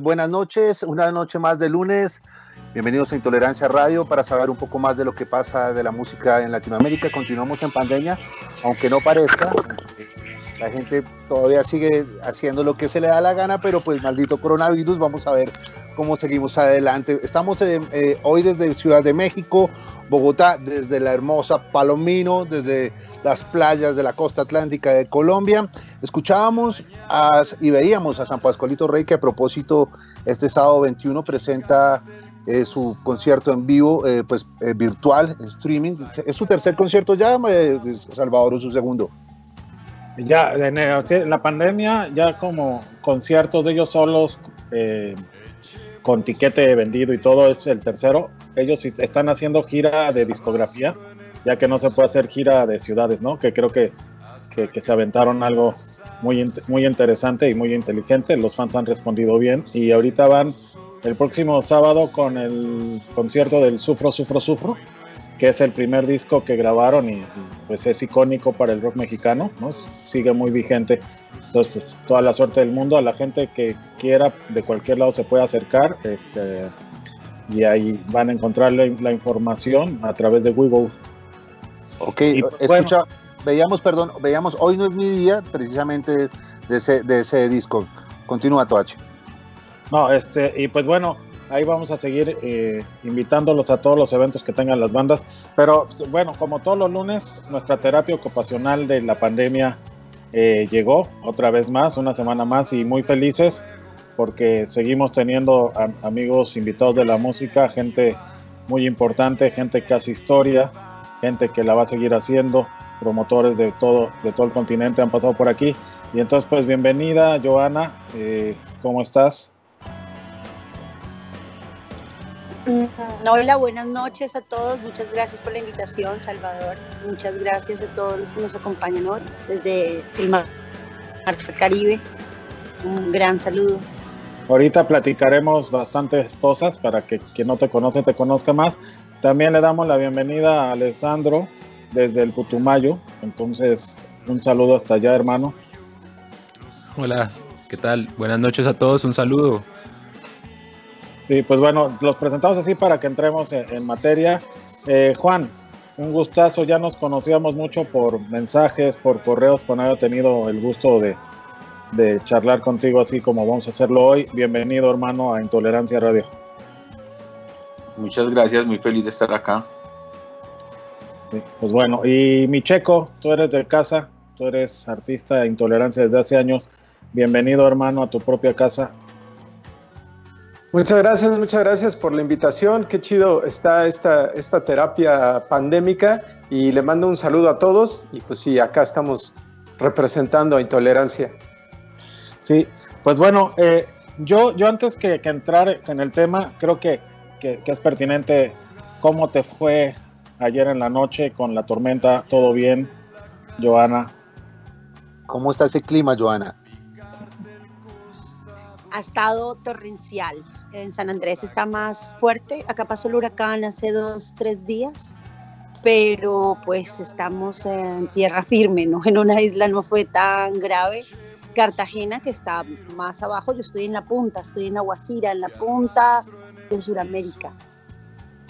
buenas noches, una noche más de lunes. Bienvenidos a Intolerancia Radio para saber un poco más de lo que pasa de la música en Latinoamérica. Continuamos en pandemia, aunque no parezca. La gente todavía sigue haciendo lo que se le da la gana, pero pues maldito coronavirus, vamos a ver cómo seguimos adelante. Estamos eh, eh, hoy desde Ciudad de México, Bogotá, desde la hermosa Palomino, desde las playas de la costa atlántica de Colombia. Escuchábamos y veíamos a San Pascualito Rey que a propósito este sábado 21 presenta eh, su concierto en vivo, eh, pues eh, virtual, streaming. ¿Es su tercer concierto ya, Salvador, o su segundo? Ya en la pandemia, ya como conciertos de ellos solos, con tiquete vendido y todo, es el tercero. Ellos están haciendo gira de discografía, ya que no se puede hacer gira de ciudades, ¿no? Que creo que, que, que se aventaron algo muy, muy interesante y muy inteligente. Los fans han respondido bien y ahorita van el próximo sábado con el concierto del Sufro, Sufro, Sufro que es el primer disco que grabaron y, y, pues es icónico para el rock mexicano, ¿no? Sigue muy vigente. Entonces, pues toda la suerte del mundo a la gente que quiera de cualquier lado se puede acercar, este y ahí van a encontrar la, la información a través de Weibo. Ok, Y, pues, escucha, veíamos, perdón, veíamos Hoy no es mi día, precisamente de ese, de ese disco. Continúa, Toache. No, este, y pues bueno, ahí vamos a seguir eh, invitándolos a todos los eventos que tengan las bandas. Pero bueno, como todos los lunes, nuestra terapia ocupacional de la pandemia eh, llegó otra vez más, una semana más y muy felices porque seguimos teniendo amigos invitados de la música, gente muy importante, gente que hace historia, gente que la va a seguir haciendo, promotores de todo, de todo el continente han pasado por aquí. Y entonces, pues bienvenida, Joana, eh, ¿cómo estás? Hola, buenas noches a todos. Muchas gracias por la invitación, Salvador. Muchas gracias a todos los que nos acompañan hoy desde el Mar Caribe. Un gran saludo. Ahorita platicaremos bastantes cosas para que quien no te conoce te conozca más. También le damos la bienvenida a Alessandro desde el Putumayo. Entonces, un saludo hasta allá, hermano. Hola, ¿qué tal? Buenas noches a todos, un saludo. Sí, pues bueno, los presentamos así para que entremos en, materia. Eh, Juan, un gustazo, ya nos conocíamos mucho por mensajes, por correos, con haber tenido el gusto de, de charlar contigo así como vamos a hacerlo hoy. Bienvenido hermano a Intolerancia Radio. Muchas gracias, muy feliz de estar acá. pues bueno, y mi checo, tú eres de casa, tú eres artista de intolerancia desde hace años. Bienvenido hermano a tu propia casa. Muchas gracias, muchas gracias por la invitación. Qué chido está esta, esta terapia pandémica y le mando un saludo a todos y pues sí, acá estamos representando a Intolerancia. Sí, pues bueno, eh, yo, yo antes que, entrar en el tema, creo que, es pertinente cómo te fue ayer en la noche con la tormenta, ¿todo bien, Joana? ¿Cómo está ese clima, Joana? Ha estado torrencial. En San Andrés está más fuerte. Acá pasó el huracán hace dos, tres días, pero pues estamos en tierra firme, ¿no? En una isla no fue tan grave Cartagena, que está más abajo, yo estoy en la punta, estoy en La Guajira, en la punta de Sudamérica.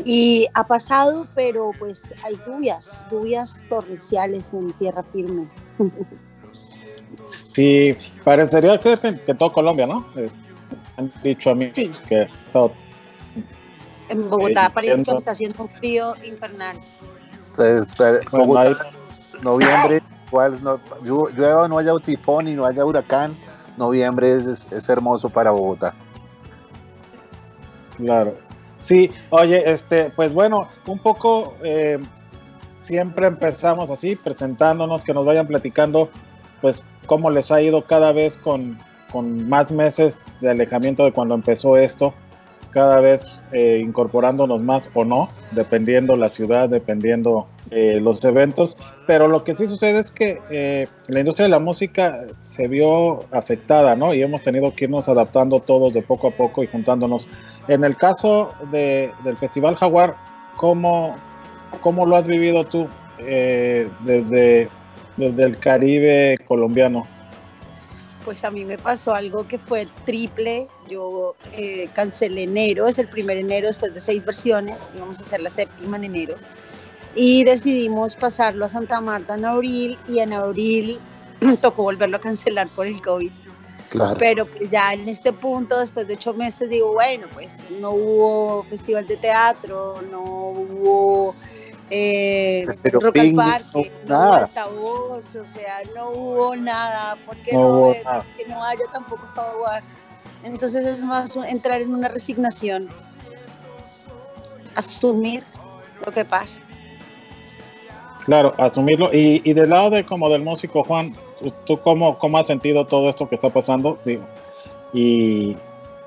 Y ha pasado, pero pues hay lluvias, lluvias torrenciales en tierra firme. Sí, parecería que, que todo Colombia, ¿no? Eh, han dicho a mí que En Bogotá parece que está haciendo un frío infernal. Pues, noviembre igual no, llueva, no haya tifón y no haya huracán, noviembre es, hermoso para Bogotá. Claro. Sí, oye, este, pues bueno, un poco eh, siempre empezamos así, presentándonos, que nos vayan platicando, pues cómo les ha ido cada vez con, con más meses de alejamiento de cuando empezó esto cada vez eh, incorporándonos más o no, dependiendo la ciudad, dependiendo eh, los eventos. Pero lo que sí sucede es que eh, la industria de la música se vio afectada, ¿no? Y hemos tenido que irnos adaptando todos de poco a poco y juntándonos. En el caso de, del Festival Jaguar, ¿cómo, cómo lo has vivido tú desde, desde el Caribe colombiano? Pues a mí me pasó algo que fue triple. Yo eh, cancelé enero, es el primer enero después de seis versiones, íbamos a hacer la séptima en enero. Y decidimos pasarlo a Santa Marta en abril y en abril tocó volverlo a cancelar por el COVID. Claro. Pero pues ya en este punto, después de ocho meses, digo, bueno, pues no hubo festival de teatro, no hubo eh, Rock al Parque, no, hubo altavoz, o sea, no hubo nada, porque no, que no haya tampoco Jaguar. Entonces es más entrar en una resignación, asumir lo que pasa. Claro, asumirlo. Y, y del lado de como del músico, Juan, ¿tú cómo, cómo has sentido todo esto que está pasando? Digo, y,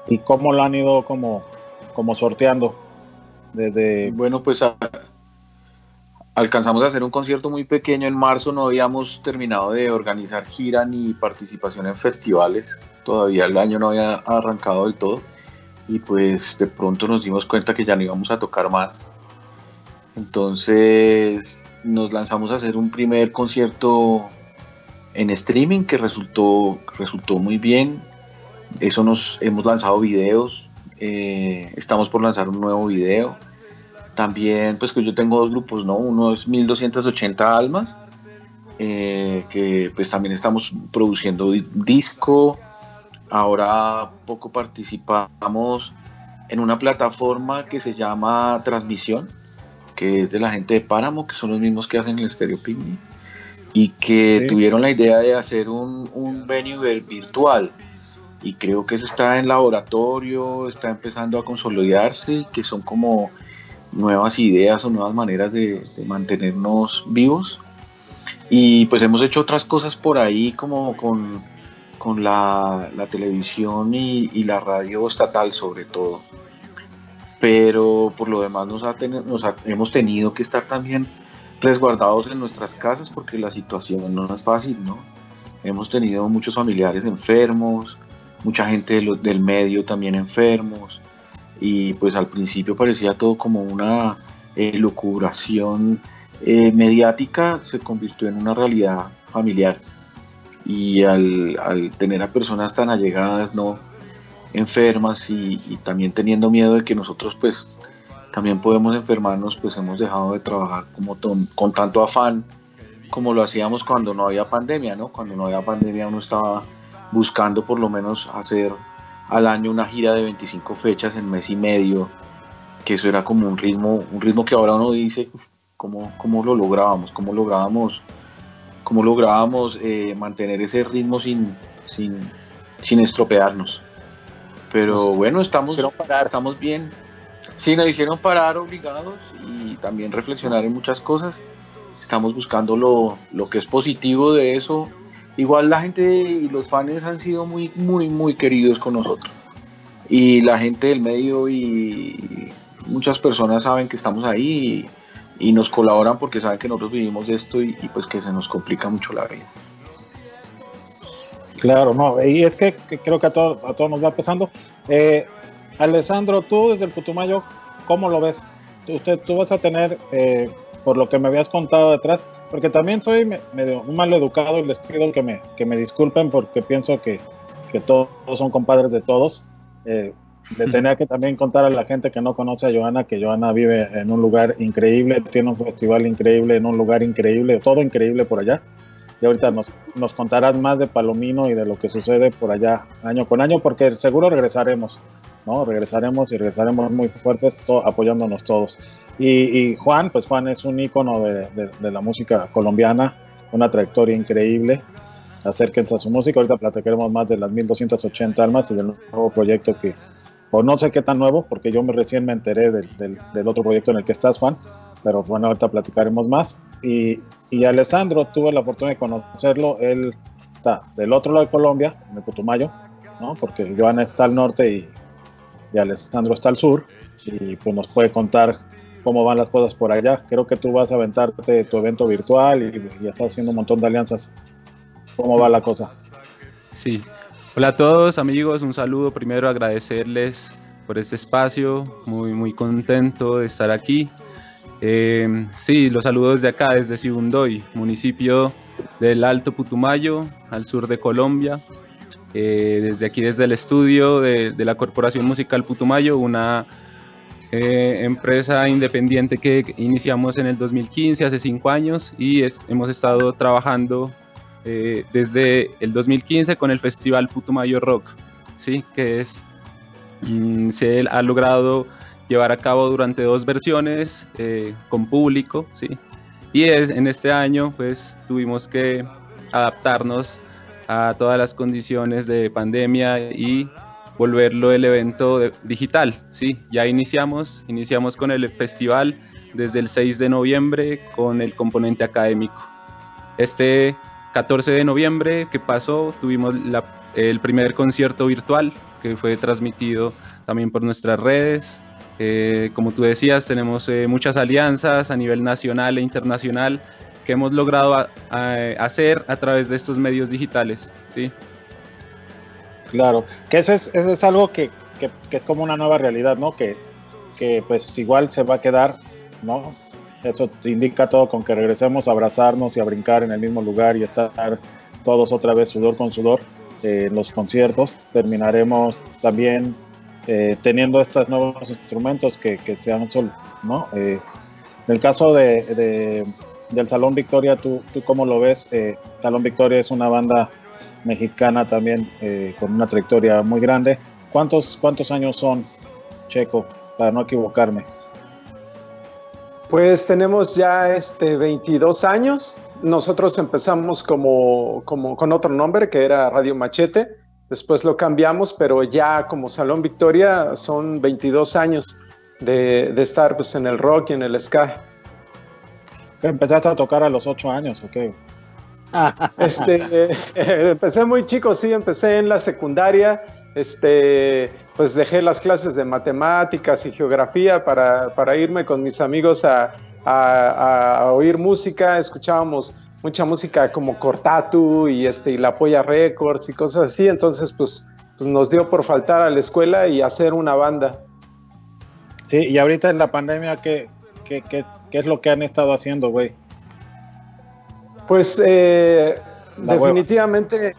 y cómo lo han ido como, como sorteando desde... Bueno, pues alcanzamos a hacer un concierto muy pequeño en marzo, no habíamos terminado de organizar gira ni participación en festivales, todavía el año no había arrancado del todo y pues de pronto nos dimos cuenta que ya no íbamos a tocar más. Entonces nos lanzamos a hacer un primer concierto en streaming que resultó, resultó muy bien. Eso nos hemos lanzado videos, eh, estamos por lanzar un nuevo video también, pues que yo tengo dos grupos, ¿no? Uno es 1280 Almas, eh, que pues también estamos produciendo disco. Ahora poco participamos en una plataforma que se llama Transmisión, que es de la gente de Páramo, que son los mismos que hacen el Stereo Picnic, y que tuvieron la idea de hacer un, un venue virtual. Y creo que eso está en laboratorio, está empezando a consolidarse, y que son como nuevas ideas o nuevas maneras de, mantenernos vivos. Y pues hemos hecho otras cosas por ahí como con, con la, televisión y, la radio estatal sobre todo. Pero por lo demás nos, ha nos hemos tenido que estar también resguardados en nuestras casas porque la situación no es fácil, ¿no? Hemos tenido muchos familiares enfermos, mucha gente del medio también enfermos, y pues al principio parecía todo como una elucubración eh, mediática se convirtió en una realidad familiar. Y al, tener a personas tan allegadas, ¿no? enfermas y, también teniendo miedo de que nosotros pues también podemos enfermarnos, pues hemos dejado de trabajar como con tanto afán como lo hacíamos cuando no había pandemia, ¿no? Cuando no había pandemia uno estaba buscando por lo menos hacer al año una gira de 25 fechas en mes y medio, que eso era como un ritmo, un ritmo que ahora uno dice, ¿cómo, cómo lo lográbamos? ¿Cómo lográbamos, cómo lográbamos eh, mantener ese ritmo sin, sin, sin estropearnos? Pero bueno, estamos, estamos bien. Sí, nos hicieron parar obligados y también reflexionar en muchas cosas. Estamos buscando lo, lo que es positivo de eso. Igual la gente y los fans han sido muy, muy, muy queridos con nosotros. Y la gente del medio y muchas personas saben que estamos ahí y, nos colaboran porque saben que nosotros vivimos esto y, pues que se nos complica mucho la vida. Claro, no, y es que, creo que a, todo, a todos nos va empezando. Eh, Alessandro, tú desde el Putumayo, ¿cómo lo ves? Usted, tú vas a tener, eh, por lo que me habías contado detrás, porque también soy medio mal educado y les pido que me, que me disculpen porque pienso que, que todos son compadres de todos. Eh, le tenía que también contar a la gente que no conoce a Joana que Joana vive en un lugar increíble, tiene un festival increíble, en un lugar increíble, todo increíble por allá y ahorita nos, nos contarás más de Palomino y de lo que sucede por allá año con año, porque seguro regresaremos, ¿no? Regresaremos y regresaremos muy fuertes, apoyándonos todos. Y, y, Juan, pues Juan es un ícono de, de, de, la música colombiana, una trayectoria increíble. Acérquense a su música, ahorita platicaremos más de las 1280 almas y del nuevo proyecto que, o no sé qué tan nuevo, porque yo me, recién me enteré del, del, del otro proyecto en el que estás, Juan, pero bueno, ahorita platicaremos más. Y, y Alessandro, tuve la fortuna de conocerlo, él está del otro lado de Colombia, en el Putumayo, ¿no? porque Joana está al norte y, y Alessandro está al sur, y pues nos puede contar cómo van las cosas por allá. Creo que tú vas a aventarte tu evento virtual y, y estás haciendo un montón de alianzas. ¿Cómo va la cosa? Sí. Hola a todos amigos, un saludo. Primero agradecerles por este espacio, muy muy contento de estar aquí. Eh, sí, los saludos de acá, desde Sibundoy, municipio del Alto Putumayo, al sur de Colombia. Eh, desde aquí, desde el estudio de, de, la Corporación Musical Putumayo, una eh, empresa independiente que iniciamos en el 2015, hace cinco años, y es, hemos estado trabajando eh, desde el 2015 con el Festival Putumayo Rock, ¿sí? que es, mm, se ha logrado llevar a cabo durante dos versiones eh, con público, ¿sí? Y es, en este año pues tuvimos que adaptarnos a todas las condiciones de pandemia y volverlo el evento digital, ¿sí? Ya iniciamos, iniciamos con el festival desde el 6 de noviembre con el componente académico. Este 14 de noviembre que pasó tuvimos la, el primer concierto virtual que fue transmitido también por nuestras redes eh, como tú decías, tenemos eh, muchas alianzas a nivel nacional e internacional que hemos logrado a, a, hacer a través de estos medios digitales. ¿sí? Claro, que eso es, es algo que, que, es como una nueva realidad, ¿no? Que, que pues igual se va a quedar, ¿no? Eso indica todo con que regresemos a abrazarnos y a brincar en el mismo lugar y estar todos otra vez sudor con sudor eh, en los conciertos. Terminaremos también eh, teniendo estos nuevos instrumentos que, que se han ¿no? Eh, en el caso de, de, del Salón Victoria, ¿tú, tú cómo lo ves? Salón Victoria es una banda mexicana también eh, con una trayectoria muy grande. ¿Cuántos, ¿Cuántos años son, Checo, para no equivocarme? Pues tenemos ya este 22 años. Nosotros empezamos como, como con otro nombre que era Radio Machete Después lo cambiamos, pero ya como Salón Victoria son 22 años de, de estar pues, en el rock y en el ska. ¿Empezaste a tocar a los 8 años o qué? Este, empecé muy chico, sí, empecé en la secundaria. Este, pues dejé las clases de matemáticas y geografía para, para irme con mis amigos a, a, a oír música. Escuchábamos mucha música como Cortatu y, este, y La Polla Records y cosas así, entonces pues, pues nos dio por faltar a la escuela y hacer una banda. Sí, y ahorita en la pandemia, ¿qué, qué, qué, ¿Qué es lo que han estado haciendo, güey? Pues eh, definitivamente,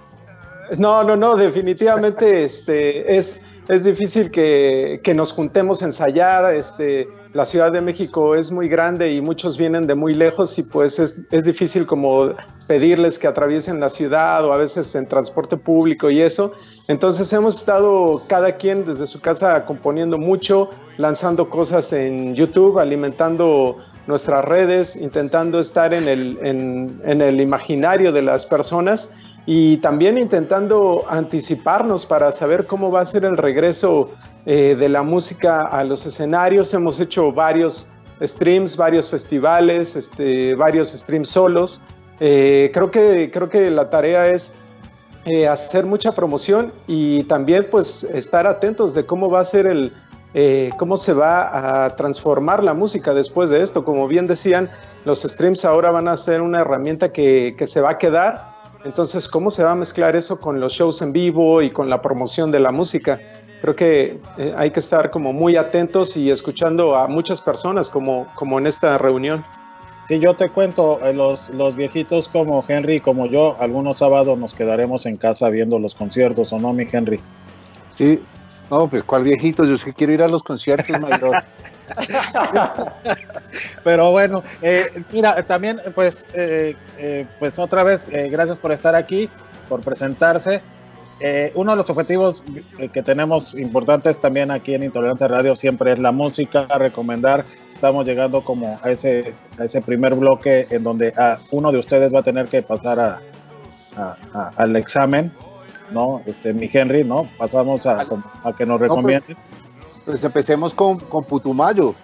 no, no, no, definitivamente este, es, es difícil que, que, nos juntemos a ensayar. Este, la Ciudad de México es muy grande y muchos vienen de muy lejos y pues es, es difícil como pedirles que atraviesen la ciudad o a veces en transporte público y eso. Entonces hemos estado cada quien desde su casa componiendo mucho, lanzando cosas en YouTube, alimentando nuestras redes, intentando estar en el, en, el imaginario de las personas y también intentando anticiparnos para saber cómo va a ser el regreso eh, de la música a los escenarios. Hemos hecho varios streams, varios festivales, este, varios streams solos. Eh, creo, que, creo que la tarea es eh, hacer mucha promoción y también pues estar atentos de cómo va a ser el, eh, cómo se va a transformar la música después de esto. Como bien decían, los streams ahora van a ser una herramienta que, que, se va a quedar. Entonces, ¿cómo se va a mezclar eso con los shows en vivo y con la promoción de la música? Creo que eh, hay que estar como muy atentos y escuchando a muchas personas como, como en esta reunión. Sí, yo te cuento, eh, los, los viejitos como Henry, como yo, algunos sábados nos quedaremos en casa viendo los conciertos, ¿o no, mi Henry? Sí, no, pues cuál viejito, yo es que quiero ir a los conciertos, mayor. Pero bueno, eh, mira, también pues, eh, eh, pues otra vez, gracias por estar aquí, por presentarse. uno de los objetivos que tenemos importantes también aquí en Intolerancia Radio siempre es la música, recomendar. Estamos llegando como a ese, a ese primer bloque en donde a uno de ustedes va a tener que pasar a, al examen ¿no? Este, mi Henry, ¿no? Pasamos a, a que nos recomienden. No, pues, pues, empecemos con, con Putumayo.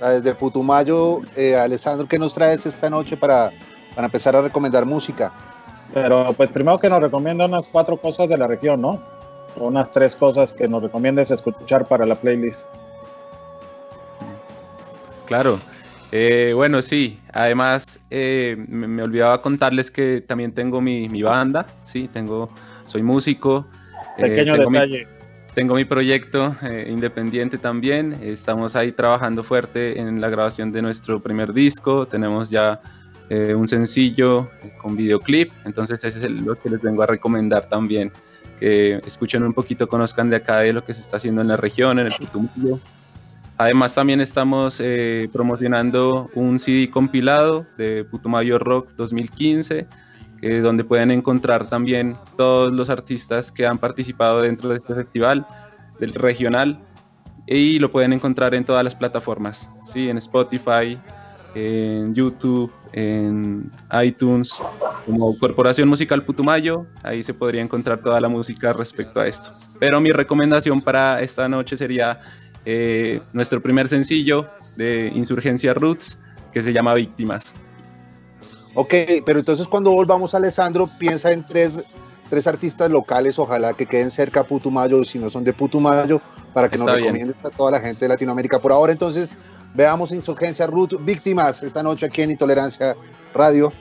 Desde Putumayo, eh, Alessandro, ¿qué nos traes esta noche para, para empezar a recomendar música? Pero pues primero que nos recomienda unas cuatro cosas de la región, ¿no? O unas tres cosas que nos recomiendes escuchar para la playlist. Claro. Eh, bueno, sí. Además, eh, me, me, olvidaba contarles que también tengo mi, mi banda, sí, tengo soy músico. Pequeño eh, tengo detalle. Mi, tengo mi proyecto eh, independiente también. Estamos ahí trabajando fuerte en la grabación de nuestro primer disco. Tenemos ya eh, un sencillo con videoclip. Entonces ese es el, lo que les vengo a recomendar también. Que escuchen un poquito, conozcan de acá de lo que se está haciendo en la región, en el Putumayo. Además también estamos eh, promocionando un CD compilado de Putumayo Rock 2015 eh, donde pueden encontrar también todos los artistas que han participado dentro de este festival del regional y lo pueden encontrar en todas las plataformas, ¿sí? en Spotify, en YouTube, en iTunes, como Corporación Musical Putumayo, ahí se podría encontrar toda la música respecto a esto. Pero mi recomendación para esta noche sería eh, nuestro primer sencillo de Insurgencia Roots, que se llama Víctimas. Ok, pero entonces cuando volvamos a Alessandro, piensa en tres, tres artistas locales, ojalá que queden cerca a Putumayo, si no son de Putumayo, para que Está nos recomienden a toda la gente de Latinoamérica. Por ahora, entonces, veamos Insurgencia Ruth, víctimas, esta noche aquí en Intolerancia Radio.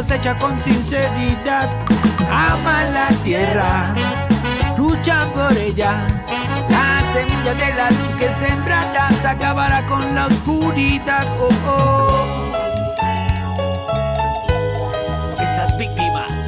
Cosecha con sinceridad. Aman la tierra, luchan por ella, La semilla de la luz que sembrarás acabará con la oscuridad. Oh, oh. Esas víctimas.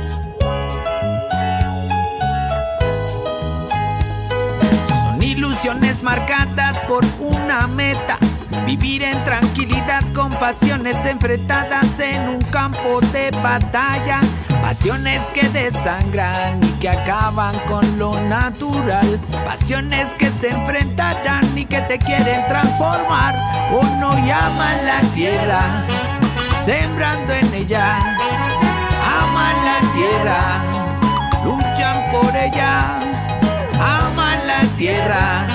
Son ilusiones marcadas por una meta. Vivir en tranquilidad con pasiones enfrentadas en un campo de batalla. Pasiones que desangran y que acaban con lo natural. Pasiones que se enfrentarán y que te quieren transformar. Uno llama la tierra, sembrando en ella. Aman la tierra, luchan por ella. Aman la tierra,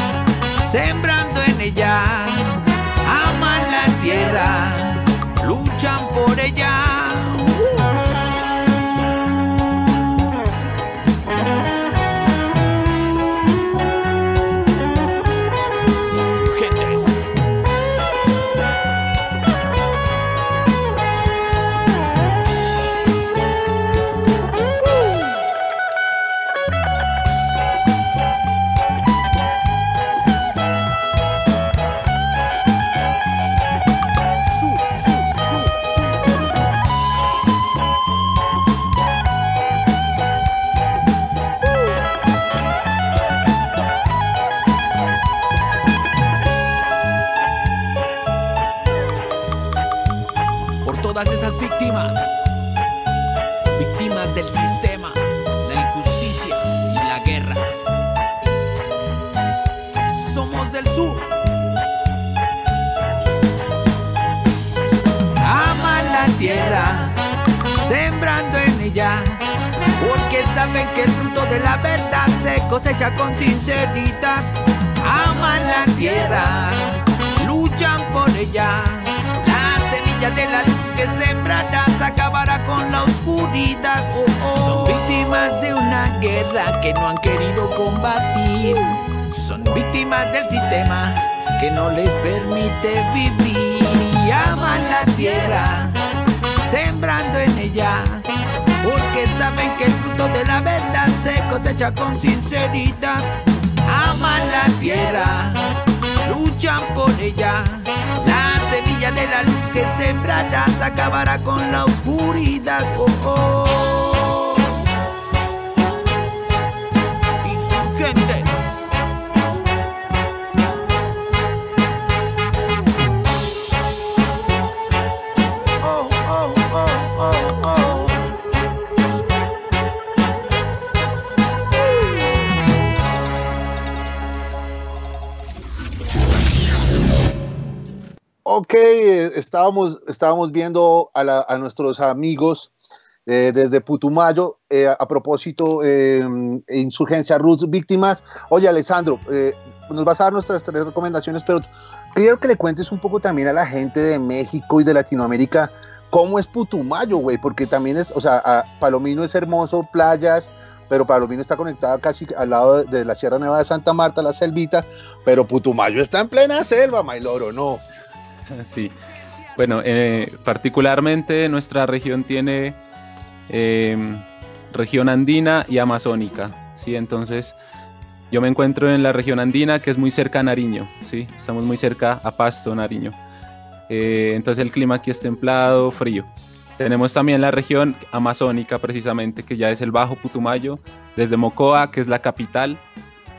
sembrando en ella. Luchan por ella. Que sembrarás acabará con la oscuridad. Oh, oh. Son víctimas de una guerra que no han querido combatir. Son víctimas del sistema que no les permite vivir. Y aman la tierra, sembrando en ella. Porque saben que el fruto de la verdad se cosecha con sinceridad. Aman la tierra, luchan por ella. La semilla de la luz que sembrarás acabará con la oscuridad. Oh, oh. Ok, eh, estábamos, estábamos viendo a, nuestros amigos eh, desde Putumayo, eh, a propósito, eh, Insurgencia Ruth, víctimas. Oye, Alessandro, nos vas a dar nuestras tres recomendaciones, pero quiero que le cuentes un poco también a la gente de México y de Latinoamérica cómo es Putumayo, güey, porque también es, o sea, Palomino es hermoso, playas, pero Palomino está conectada casi al lado de, de la Sierra Nevada de Santa Marta, la selvita, pero Putumayo está en plena selva, Mailoro, ¿no? Sí. Bueno, eh, particularmente nuestra región tiene eh, región andina y amazónica, ¿sí? Entonces, yo me encuentro en la región andina, que es muy cerca a Nariño, ¿sí? Estamos muy cerca a Pasto, Nariño. Eh, entonces el clima aquí es templado, frío. Tenemos también la región amazónica, precisamente, que ya es el Bajo Putumayo, desde Mocoa, que es la capital,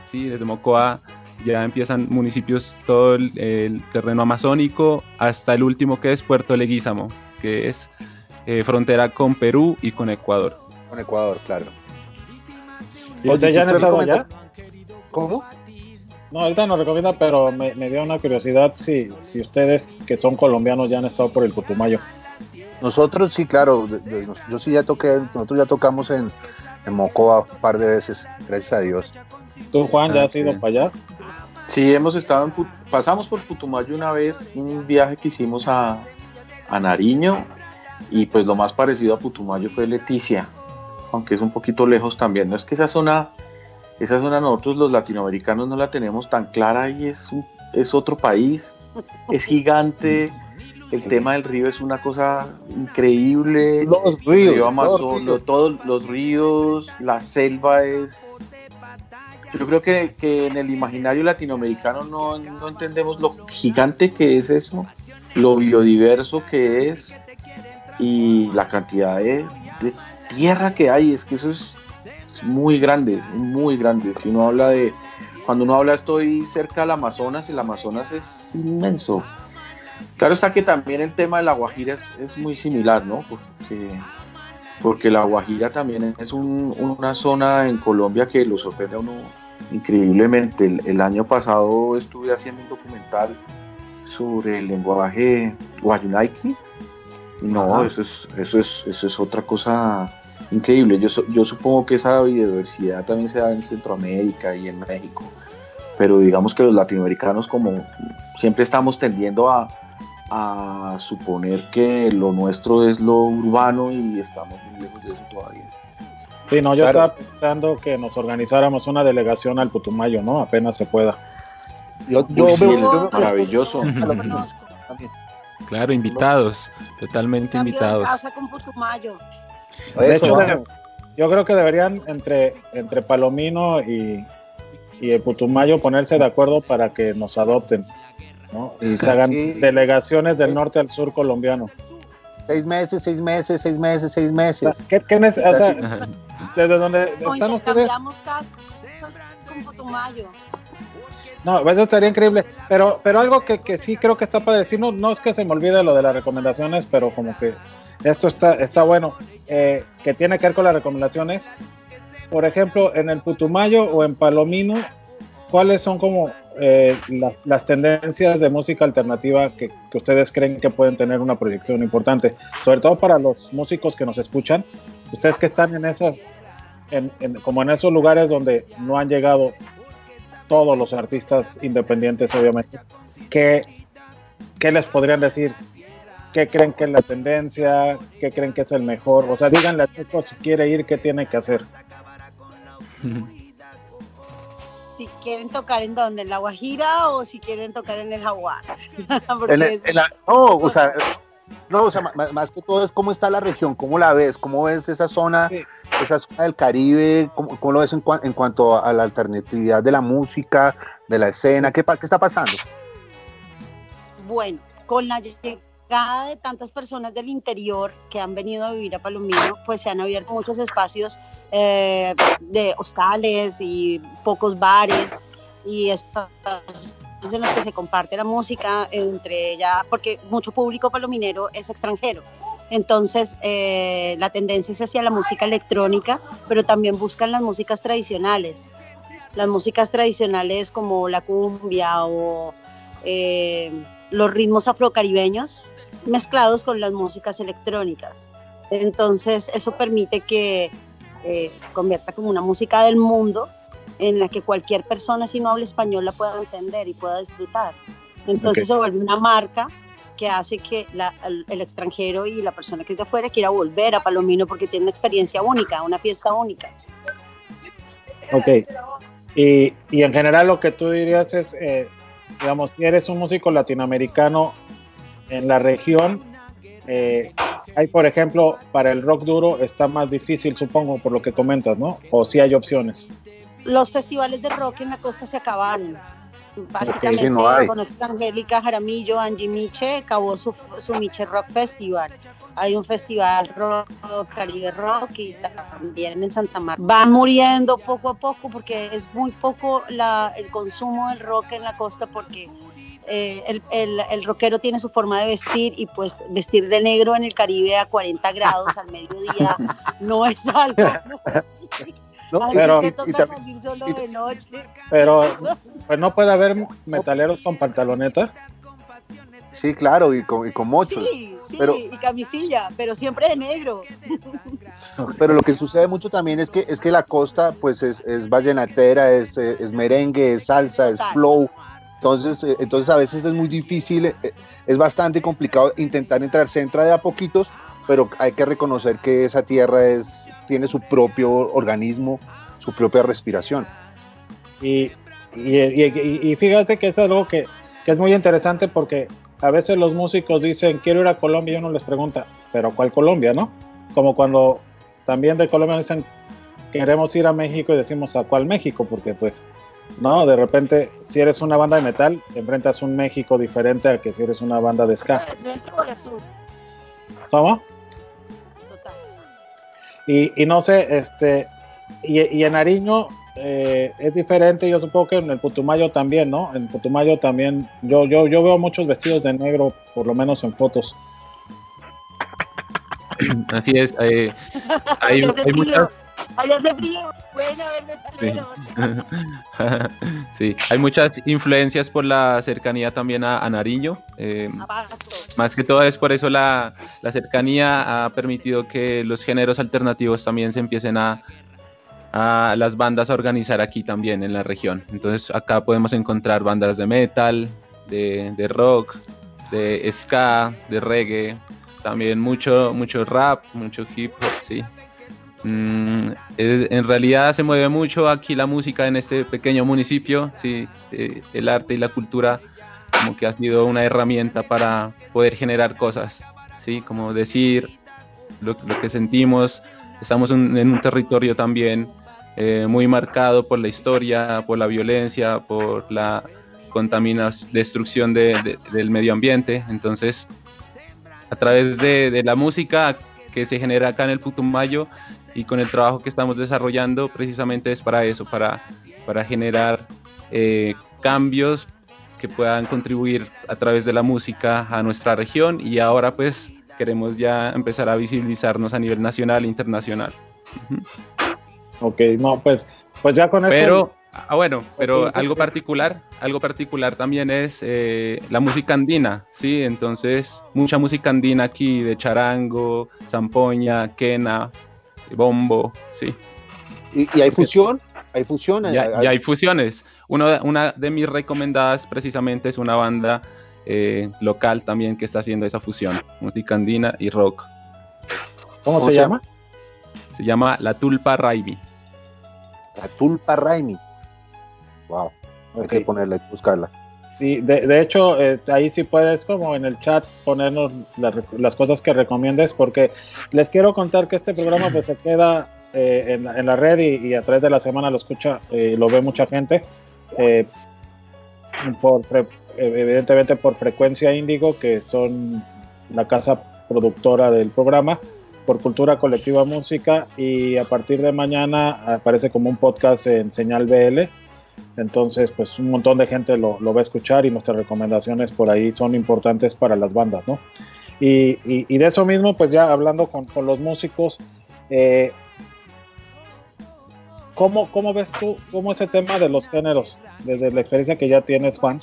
¿sí? Desde Mocoa ya empiezan municipios, todo el, el terreno amazónico, hasta el último que es Puerto Leguízamo, que es eh, frontera con Perú y con Ecuador. Con Ecuador, claro. ¿Y ustedes ya han ¿usted estado allá? ¿Cómo? No, ahorita no recomienda, pero me, me dio una curiosidad si, si ustedes que son colombianos ya han estado por el Putumayo. Nosotros sí, claro, yo sí ya toqué, nosotros ya tocamos en, en Mocoa un par de veces, gracias a Dios. ¿Tú, Juan, ya Ah, has ido sí. para allá? Sí, hemos estado en Put- pasamos por Putumayo una vez, un viaje que hicimos a, a Nariño y pues lo más parecido a Putumayo fue Leticia, aunque es un poquito lejos también. No es que esa zona, esa zona nosotros los latinoamericanos no la tenemos tan clara y es, un- es otro país, es gigante. El tema del río es una cosa increíble. Los El ríos, río los ríos. todos los ríos, la selva es yo creo que, que en el imaginario latinoamericano no, no entendemos lo gigante que es eso, lo biodiverso que es y la cantidad de, tierra que hay. Es que eso es, muy grande, muy grande. Si uno habla de, cuando uno habla estoy cerca del Amazonas, el Amazonas es inmenso. Claro está que también el tema de la Guajira es, es muy similar, ¿no? Porque, porque la Guajira también es un- una zona en Colombia que lo sorprende a uno increíblemente. El, el año pasado estuve haciendo un documental sobre el lenguaje guayunaiki. No, Ajá. eso es, eso, es, eso es otra cosa increíble. Yo, yo supongo que esa biodiversidad también se da en Centroamérica y en México. Pero digamos que los latinoamericanos como siempre estamos tendiendo a, a suponer que lo nuestro es lo urbano y estamos muy lejos de eso todavía. Sí, no, yo Claro. estaba pensando que nos organizáramos una delegación al Putumayo, ¿no? Apenas se pueda. Yo, yo Uy, sí, veo, yo maravilloso. también. Claro, invitados, totalmente Cambio de invitados. casa con Putumayo. De hecho, yo creo que deberían entre, entre Palomino y, y el Putumayo ponerse de acuerdo para que nos adopten, ¿no? Y se hagan Sí. delegaciones del norte al sur colombiano. seis meses, seis meses, seis meses, seis O meses. sea, ¿qué, qué o sea, desde donde O están ustedes? con Putumayo. No, eso estaría increíble. Pero, pero algo que, que sí creo que está padre. Sí, no, no es que se me olvide lo de las recomendaciones, pero como que esto está, está bueno. Eh, que tiene que ver con las recomendaciones. Por ejemplo, en el Putumayo o en Palomino, ¿cuáles son como eh, la- las tendencias de música alternativa que, que ustedes creen que pueden tener una proyección importante? Sobre todo para los músicos que nos escuchan. Ustedes que están en esas, en- en- como en esos lugares donde no han llegado todos los artistas independientes, obviamente. ¿Qué, qué les podrían decir? ¿Qué creen que es la tendencia? ¿Qué creen que es el mejor? O sea, díganle a Checo si quiere ir, ¿qué tiene que hacer? Si quieren tocar en dónde, en la Guajira o si quieren tocar en el Jaguar. Porque En la- es- en la- no, o sea, no, o sea, más, que todo es cómo está la región, cómo la ves, cómo ves esa zona, Sí. esa zona del Caribe, cómo, cómo lo ves en, cua- en cuanto a la alternatividad de la música, de la escena, qué, qué está pasando. Bueno, con la llegada de tantas personas del interior que han venido a vivir a Palomino, pues se han abierto muchos espacios eh, de hostales y pocos bares y espacios en los que se comparte la música entre ya, porque mucho público palominero es extranjero. Entonces, eh, la tendencia es hacia la música electrónica, pero también buscan las músicas tradicionales. Las músicas tradicionales como la cumbia o eh, los ritmos afrocaribeños mezclados con las músicas electrónicas. Entonces eso permite que eh, se convierta como una música del mundo en la que cualquier persona si no habla español la pueda entender y pueda disfrutar. Entonces Ok. se vuelve una marca que hace que la- el, el extranjero y la persona que es de afuera quiera volver a Palomino porque tiene una experiencia única, una fiesta única. Ok. Y, y en general lo que tú dirías es, eh, digamos, si eres un músico latinoamericano en la región, eh, hay, por ejemplo, para el rock duro está más difícil, supongo, por lo que comentas, ¿no? O si hay opciones. Los festivales de rock en la costa se acabaron. Básicamente, sí, no hay. conoces a Angélica Jaramillo, Angie Miche, acabó su, su Miche Rock Festival. Hay un festival rock, Caribe Rock y también en Santa Marta. Van muriendo poco a poco porque es muy poco la, el consumo del rock en la costa porque eh, el, el, el rockero tiene su forma de vestir y pues vestir de negro en el Caribe a 40 grados al mediodía no es algo. ¿no? Así Pero- que y toca salir solo y- de noche. Pero, pues no puede haber metaleros con pantaloneta. sí, claro, y con, y con mochos. Sí, sí, pero- y camisilla, pero siempre de negro. Pero lo que sucede mucho también es que es que la costa pues es, es vallenatera, es, eh, es merengue, es salsa, es flow. Entonces, eh, entonces a veces es muy difícil, eh, es bastante complicado intentar entrar, se entra de a poquitos, pero hay que reconocer que esa tierra es, tiene su propio organismo, su propia respiración. Y, y, y- y- fíjate que es algo que, que es muy interesante porque a veces los músicos dicen, quiero ir a Colombia y uno les pregunta, pero ¿cuál Colombia, no? Como cuando también de Colombia dicen, queremos ir a México y decimos a cuál México, porque pues, no, de repente, si eres una banda de metal, enfrentas un México diferente a que si eres una banda de ska. ¿Cómo? Total. Y, y no sé, este, y, y en Nariño eh, es diferente, yo supongo que en el Putumayo también, ¿no? En Putumayo también, yo, yo, yo veo muchos vestidos de negro, por lo menos en fotos. Así es. eh, hay, hay muchas, allá hace frío, pueden haber metaleros. sí, hay muchas influencias por la cercanía también a, a Nariño. eh, más que todo es por eso la, la cercanía ha permitido que los géneros alternativos también se empiecen a, a las bandas a organizar aquí también en la región. Entonces acá podemos encontrar bandas de metal, de, de rock, de ska, de reggae, también mucho, mucho rap, mucho hip hop, sí. Mm, en realidad se mueve mucho aquí la música en este pequeño municipio, sí, eh, el arte y la cultura como que ha sido una herramienta para poder generar cosas, sí, como decir lo, lo que sentimos. Estamos un- en un territorio también eh, muy marcado por la historia, por la violencia, por la contaminación, destrucción de- de- del medio ambiente. Entonces, a través de, de la música que se genera acá en el Putumayo y con el trabajo que estamos desarrollando, precisamente es para eso, para, para generar eh, cambios que puedan contribuir a través de la música a nuestra región y ahora pues queremos ya empezar a visibilizarnos a nivel nacional e internacional. Ok, no, pues, pues ya con esto. Pero, ah, bueno, pero Ok, algo ok. particular, algo particular también es eh, la música andina, ¿sí? Entonces, mucha música andina aquí, de charango, zampoña, quena, bombo, ¿sí? ¿Y, y hay fusión? ¿Hay fusión? Ya, ¿Hay- ya hay fusiones. Uno de- una de mis recomendadas precisamente es una banda eh, local también que está haciendo esa fusión, música andina y rock. ¿Cómo ¿Cómo se se llama? Se llama La Tulpa Raibi. La Tulpa Raimi. Wow. Hay que ponerla, hay que buscarla. Sí, de, de hecho, eh, ahí sí puedes como en el chat ponernos la las cosas que recomiendes, porque les quiero contar que este programa pues se queda eh, en, en la red y, a través de la semana lo escucha, eh, lo ve mucha gente, eh, por evidentemente por Frecuencia Índigo, que son la casa productora del programa, por Cultura Colectiva Música, y a partir de mañana aparece como un podcast en Señal BL. Entonces, pues un montón de gente lo, lo va a escuchar y nuestras recomendaciones por ahí son importantes para las bandas, ¿no? Y, y- y de eso mismo, pues ya hablando con, con los músicos, eh, ¿cómo, ¿cómo ves tú cómo ese tema de los géneros, desde la experiencia que ya tienes, Juan,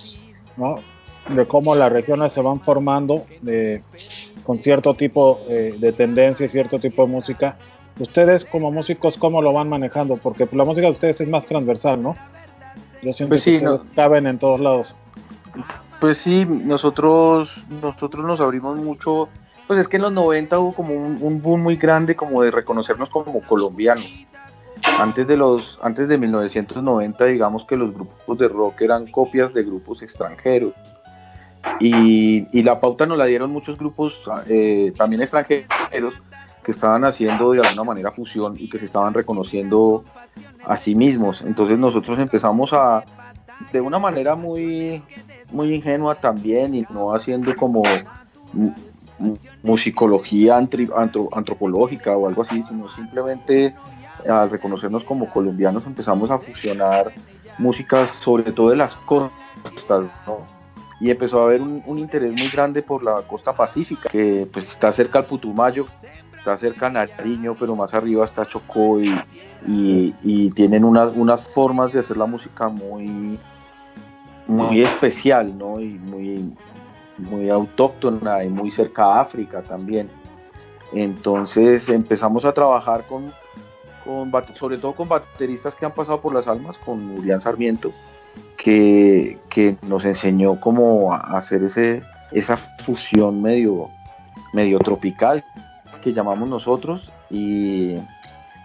¿no? De cómo las regiones se van formando de- con cierto tipo eh, de tendencia y cierto tipo de música. Ustedes como músicos, ¿cómo lo van manejando? Porque la música de ustedes es más transversal, ¿no? Yo siento Pues que sí, no. caben en todos lados. Pues sí, nosotros, nosotros nos abrimos mucho. Pues es que en los 90 hubo como un, un boom muy grande como de reconocernos como colombianos. Antes de los, antes de 1990, digamos que los grupos de rock eran copias de grupos extranjeros. Y, y la pauta nos la dieron muchos grupos eh, también extranjeros que estaban haciendo de alguna manera fusión y que se estaban reconociendo a sí mismos. Entonces nosotros empezamos a, de una manera muy, muy ingenua también y no haciendo como mu- mu- musicología antro- antropológica o algo así, sino simplemente al reconocernos como colombianos empezamos a fusionar músicas sobre todo de las costas, ¿no? Y empezó a haber un, un interés muy grande por la costa pacífica, que pues está cerca al Putumayo, está cerca Nariño, pero más arriba está Chocó y, y, tienen unas, unas formas de hacer la música muy, muy especial, ¿no? Y muy, muy autóctona y muy cerca a África también. Entonces empezamos a trabajar con, con sobre todo con bateristas que han pasado por las almas, con Urián Sarmiento, que, que nos enseñó cómo hacer ese, esa fusión medio, medio tropical que llamamos nosotros y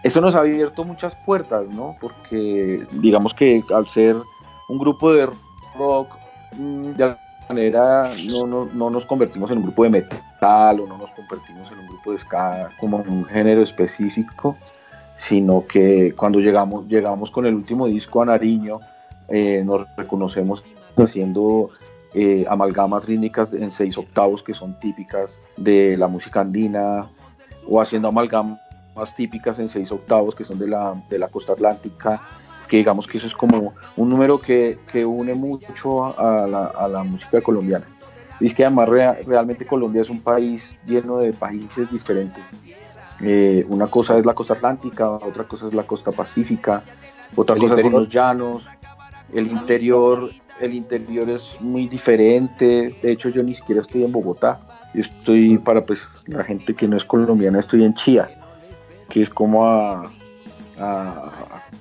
eso nos ha abierto muchas puertas, ¿no? Porque digamos que al ser un grupo de rock, mm, de alguna manera no, no, no nos convertimos en un grupo de metal o no nos convertimos en un grupo de ska como un género específico, sino que cuando llegamos, llegamos con el último disco a Nariño, eh, nos reconocemos haciendo eh, amalgamas rítmicas en seis octavos que son típicas de la música andina, o haciendo amalgamas típicas en seis octavos que son de la, de la costa atlántica, que digamos que eso es como un número que, que une mucho a la, a la, música colombiana. Y es que además realmente Colombia es un país lleno de países diferentes. Eh, una cosa es la costa atlántica, otra cosa es la costa pacífica, otra cosa son los llanos, el interior, el interior es muy diferente. De hecho, yo ni siquiera estoy en Bogotá. Yo estoy, para pues, la gente que no es colombiana, estoy en Chía, que es como a,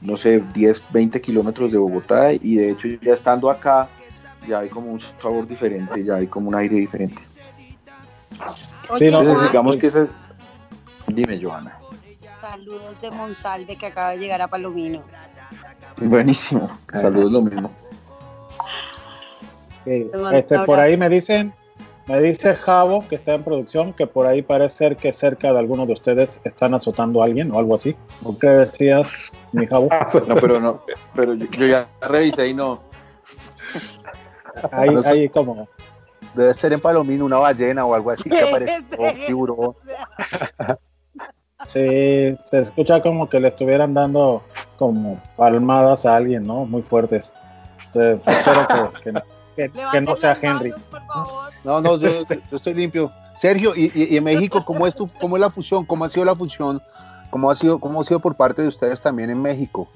no sé, 10, 20 kilómetros de Bogotá. Y de hecho, ya estando acá, ya hay como un sabor diferente, ya hay como un aire diferente. Oye, Entonces, digamos que ese, Dime, Joana. Saludos de Monsalve que acaba de llegar a Palomino. Buenísimo. Saludos lo mismo. Este, por ahí me dicen, me dice Javo, que está en producción, que por ahí parece ser que cerca de algunos de ustedes están azotando a alguien o algo así. ¿O qué decías, mi Javo? No, pero no, pero yo, yo ya revisé y no. Ahí, ahí como. Debe ser en Palomino una ballena o algo así que aparece un tiburón. Sí, se escucha como que le estuvieran dando como palmadas a alguien, ¿no? Muy fuertes. Entonces, espero que, que, que, que no sea Henry. No, no, yo, yo, estoy limpio. Sergio, y, y, y, en México, ¿cómo es, tu, ¿cómo es la fusión? ¿Cómo ha sido la fusión? ¿Cómo ha sido, cómo ha sido por parte de ustedes también en México?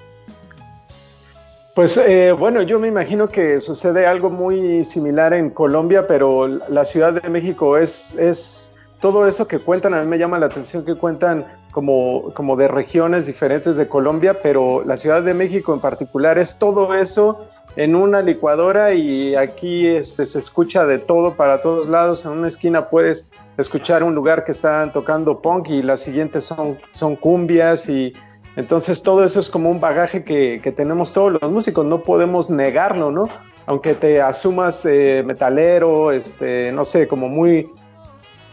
Pues eh, bueno, yo me imagino que sucede algo muy similar en Colombia, pero la Ciudad de México es, es todo eso que cuentan, a mí me llama la atención que cuentan como, como de regiones diferentes de Colombia, pero la Ciudad de México en particular es todo eso en una licuadora y aquí este, se escucha de todo para todos lados. En una esquina puedes escuchar un lugar que están tocando punk y las siguientes son, son cumbias y entonces todo eso es como un bagaje que, que tenemos todos los músicos, no podemos negarlo, ¿no? Aunque te asumas eh, metalero, este, no sé, como muy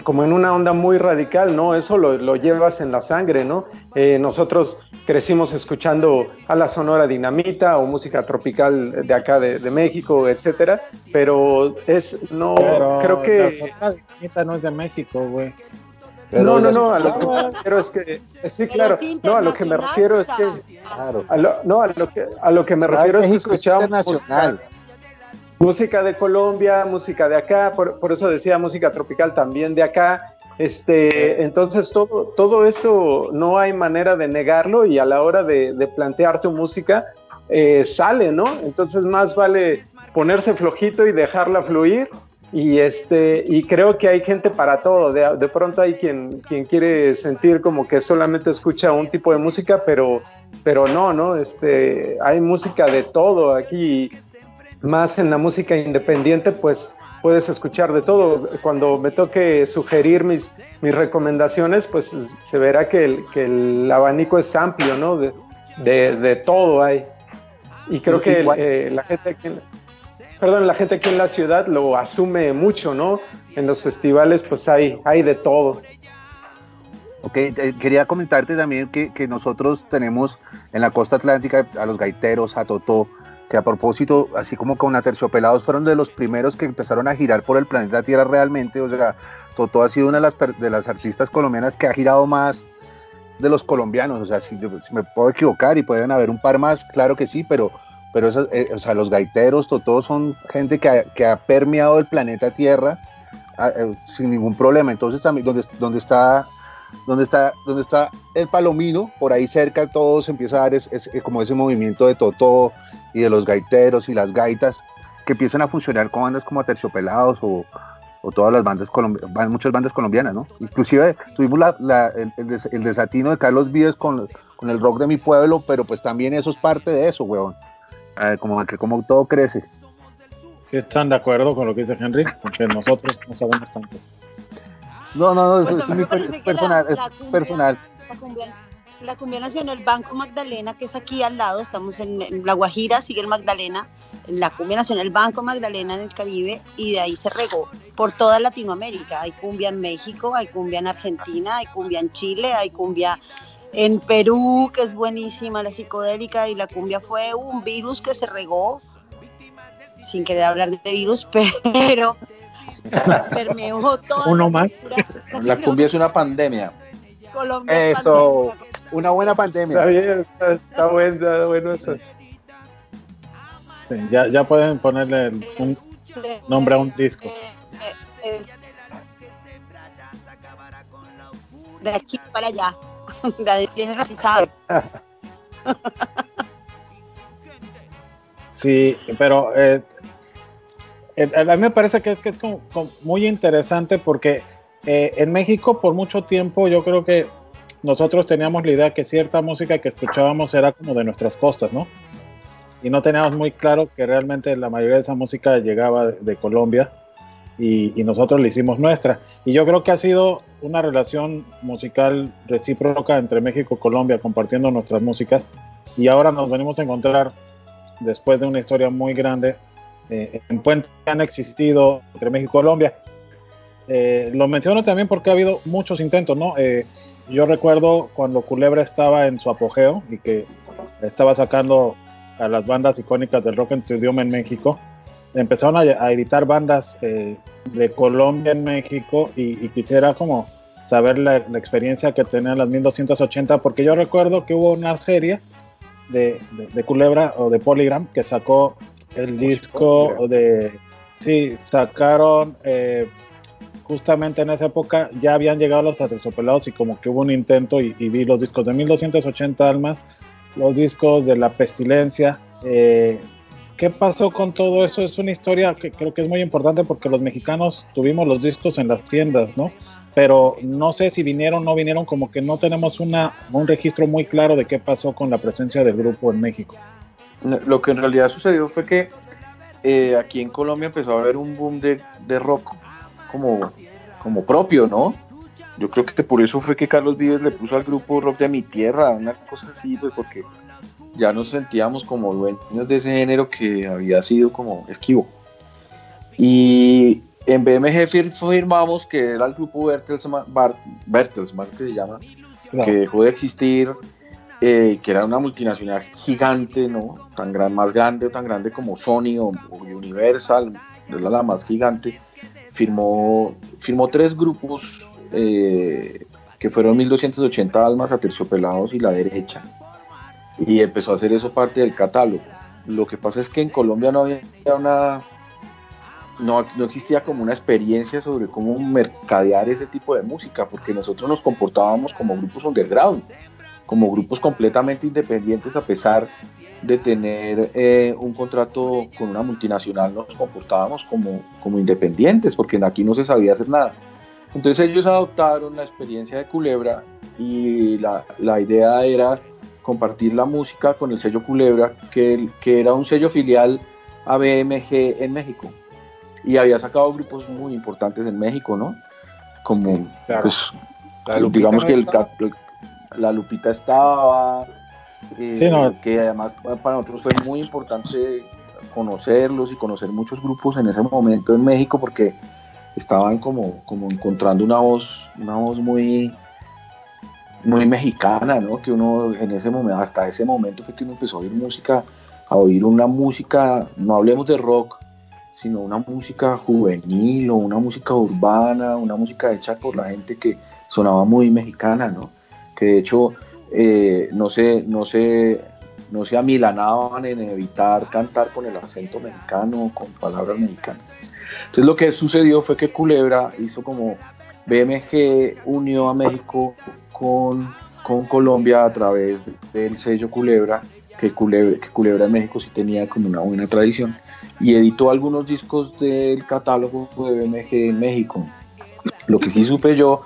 como en una onda muy radical, ¿no? Eso lo, lo llevas en la sangre, ¿no? Eh, nosotros crecimos escuchando a la Sonora Dinamita o música tropical de acá de, de México, etcétera, pero es, no, Pero creo que... La Sonora Dinamita no es de México, güey. no, no, no, a lo que me refiero es que, sí, claro, no, a lo que me refiero es que, Claro. a lo, no, a lo que, a lo que me refiero es que escuchamos internacional. Música de Colombia, música de acá, por, por, eso decía música tropical también de acá. Este, entonces todo, todo eso no hay manera de negarlo y a la hora de, de plantear tu música eh, sale, ¿no? Entonces más vale ponerse flojito y dejarla fluir y este y creo que hay gente para todo de, de, pronto hay quien quien quiere sentir como que solamente escucha un tipo de música pero pero no no este hay música de todo aquí más en la música independiente pues puedes escuchar de todo cuando me toque sugerir mis mis recomendaciones pues se verá que el, que el abanico es amplio no de, de, de todo hay y creo que el, eh, la gente aquí perdón, la gente aquí en la ciudad lo asume mucho, ¿no? En los festivales pues hay, hay de todo. Ok, eh, quería comentarte también que, que, nosotros tenemos en la costa atlántica a los gaiteros, a Totó, que a propósito, así como con Aterciopelados, fueron de los primeros que empezaron a girar por el planeta Tierra realmente. O sea, Totó ha sido una de las, de las artistas colombianas que ha girado más de los colombianos. O sea, si, me puedo equivocar y pueden haber un par más, claro que sí, pero pero eso, eh, o sea, los gaiteros, todos son gente que ha, permeado el planeta Tierra eh, sin ningún problema. Entonces, también, donde, donde, está, donde, está, donde está el palomino, por ahí cerca todo se empieza a dar es, es, como ese movimiento de Totó y de los gaiteros y las gaitas que empiezan a funcionar con bandas como Aterciopelados o, o todas las bandas colombianas, muchas bandas colombianas, ¿no? Inclusive tuvimos la, la, el, el, des, el, desatino de Carlos Vives con, con el rock de mi pueblo, pero pues también eso es parte de eso, weón como que como todo crece. ¿Sí están de acuerdo con lo que dice Henry? Porque nosotros no sabemos tanto. No, no, no, pues es, es muy personal, la, la es cumbia, personal. La cumbia, la cumbia nació el Banco Magdalena, que es aquí al lado, estamos en, en, La Guajira, sigue el Magdalena, la cumbia nació el Banco Magdalena en el Caribe y de ahí se regó por toda Latinoamérica. Hay cumbia en México, hay cumbia en Argentina, hay cumbia en Chile, hay cumbia En Perú, que es buenísima la psicodélica y la cumbia fue un virus que se regó, sin querer hablar de virus, pero permeó todo. Uno más. La cumbia es una pandemia. Colombia es Eso, pandemia. una buena Está pandemia. bien, está, está bueno, está bueno eso. Sí, ya, ya pueden ponerle el- un nombre a un disco. Eh, es- de aquí para allá. De tiene razón, sabe. Sí, pero eh, eh, a mí me parece que es, que es como- como muy interesante porque eh, en México por mucho tiempo yo creo que nosotros teníamos la idea que cierta música que escuchábamos era como de nuestras costas, ¿no? Y no teníamos muy claro que realmente la mayoría de esa música llegaba de, Colombia y, y nosotros la hicimos nuestra. Y yo creo que ha sido una relación musical recíproca entre México y Colombia compartiendo nuestras músicas y ahora nos venimos a encontrar después de una historia muy grande, eh, en puentes que han existido entre México y Colombia. Eh, lo menciono también porque ha habido muchos intentos, ¿no? Eh, yo recuerdo cuando Culebra estaba en su apogeo y que estaba sacando a las bandas icónicas del rock en tu idioma en México, empezaron a, a editar bandas eh, de Colombia en México y, y quisiera como saber la, la experiencia que tenían las 1280, porque yo recuerdo que hubo una serie de, de, de Culebra o de Polygram que sacó el disco de... Sí, sacaron... eh, justamente en esa época ya habían llegado los aterciopelados y como que hubo un intento y, vi los discos de 1280 almas, los discos de la pestilencia. eh, ¿Qué pasó con todo eso? Es una historia que creo que es muy importante porque los mexicanos tuvimos los discos en las tiendas, ¿no? Pero no sé si vinieron o no vinieron, como que no tenemos una, un registro muy claro de qué pasó con la presencia del grupo en México. Lo que en realidad sucedió fue que eh, aquí en Colombia empezó a haber un boom de, de rock como, como propio, ¿no? Yo creo que por eso fue que Carlos Vives le puso al grupo rock de mi tierra, una cosa así, pues porque ya nos sentíamos como dueños de ese género que había sido como esquivo. Y en BMG fir- firmamos que era el grupo Bertelsmann, Bertelsmann que se llama, Claro. que dejó de existir, eh, que era una multinacional gigante, ¿no? Tan gran, más grande o tan grande como Sony o, o Universal, era la más gigante. Firmó, firmó tres grupos eh, que fueron 1280 almas, Aterciopelados y La Derecha. Y empezó a hacer eso parte del catálogo. Lo que pasa es que en Colombia no había una. No, no existía como una experiencia sobre cómo mercadear ese tipo de música, porque nosotros nos comportábamos como grupos underground, como grupos completamente independientes a pesar de tener eh, un contrato con una multinacional, nos comportábamos como, como independientes, porque aquí no se sabía hacer nada. Entonces ellos adoptaron la experiencia de Culebra y la, la idea era compartir la música con el sello Culebra, que, que era un sello filial a BMG en México. Y había sacado grupos muy importantes en México, ¿no? Como, Claro. pues, digamos que el- la Lupita estaba, eh, Sí, no. que además pa- para nosotros fue muy importante conocerlos y conocer muchos grupos en ese momento en México porque estaban como, como encontrando una voz, una voz muy, muy mexicana, ¿no? Que uno en ese momento, hasta ese momento fue que uno empezó a oír música, a oír una música, no hablemos de rock, sino una música juvenil o una música urbana, una música hecha por la gente que sonaba muy mexicana, ¿no? Que de hecho eh, no se, no se, no se amilanaban en evitar cantar con el acento mexicano, con palabras mexicanas. Entonces lo que sucedió fue que Culebra hizo como BMG unió a México con, con Colombia a través del sello Culebra, que Culebra, que Culebra en México sí tenía como una buena tradición, y editó algunos discos del catálogo de BMG en México. Lo que sí supe yo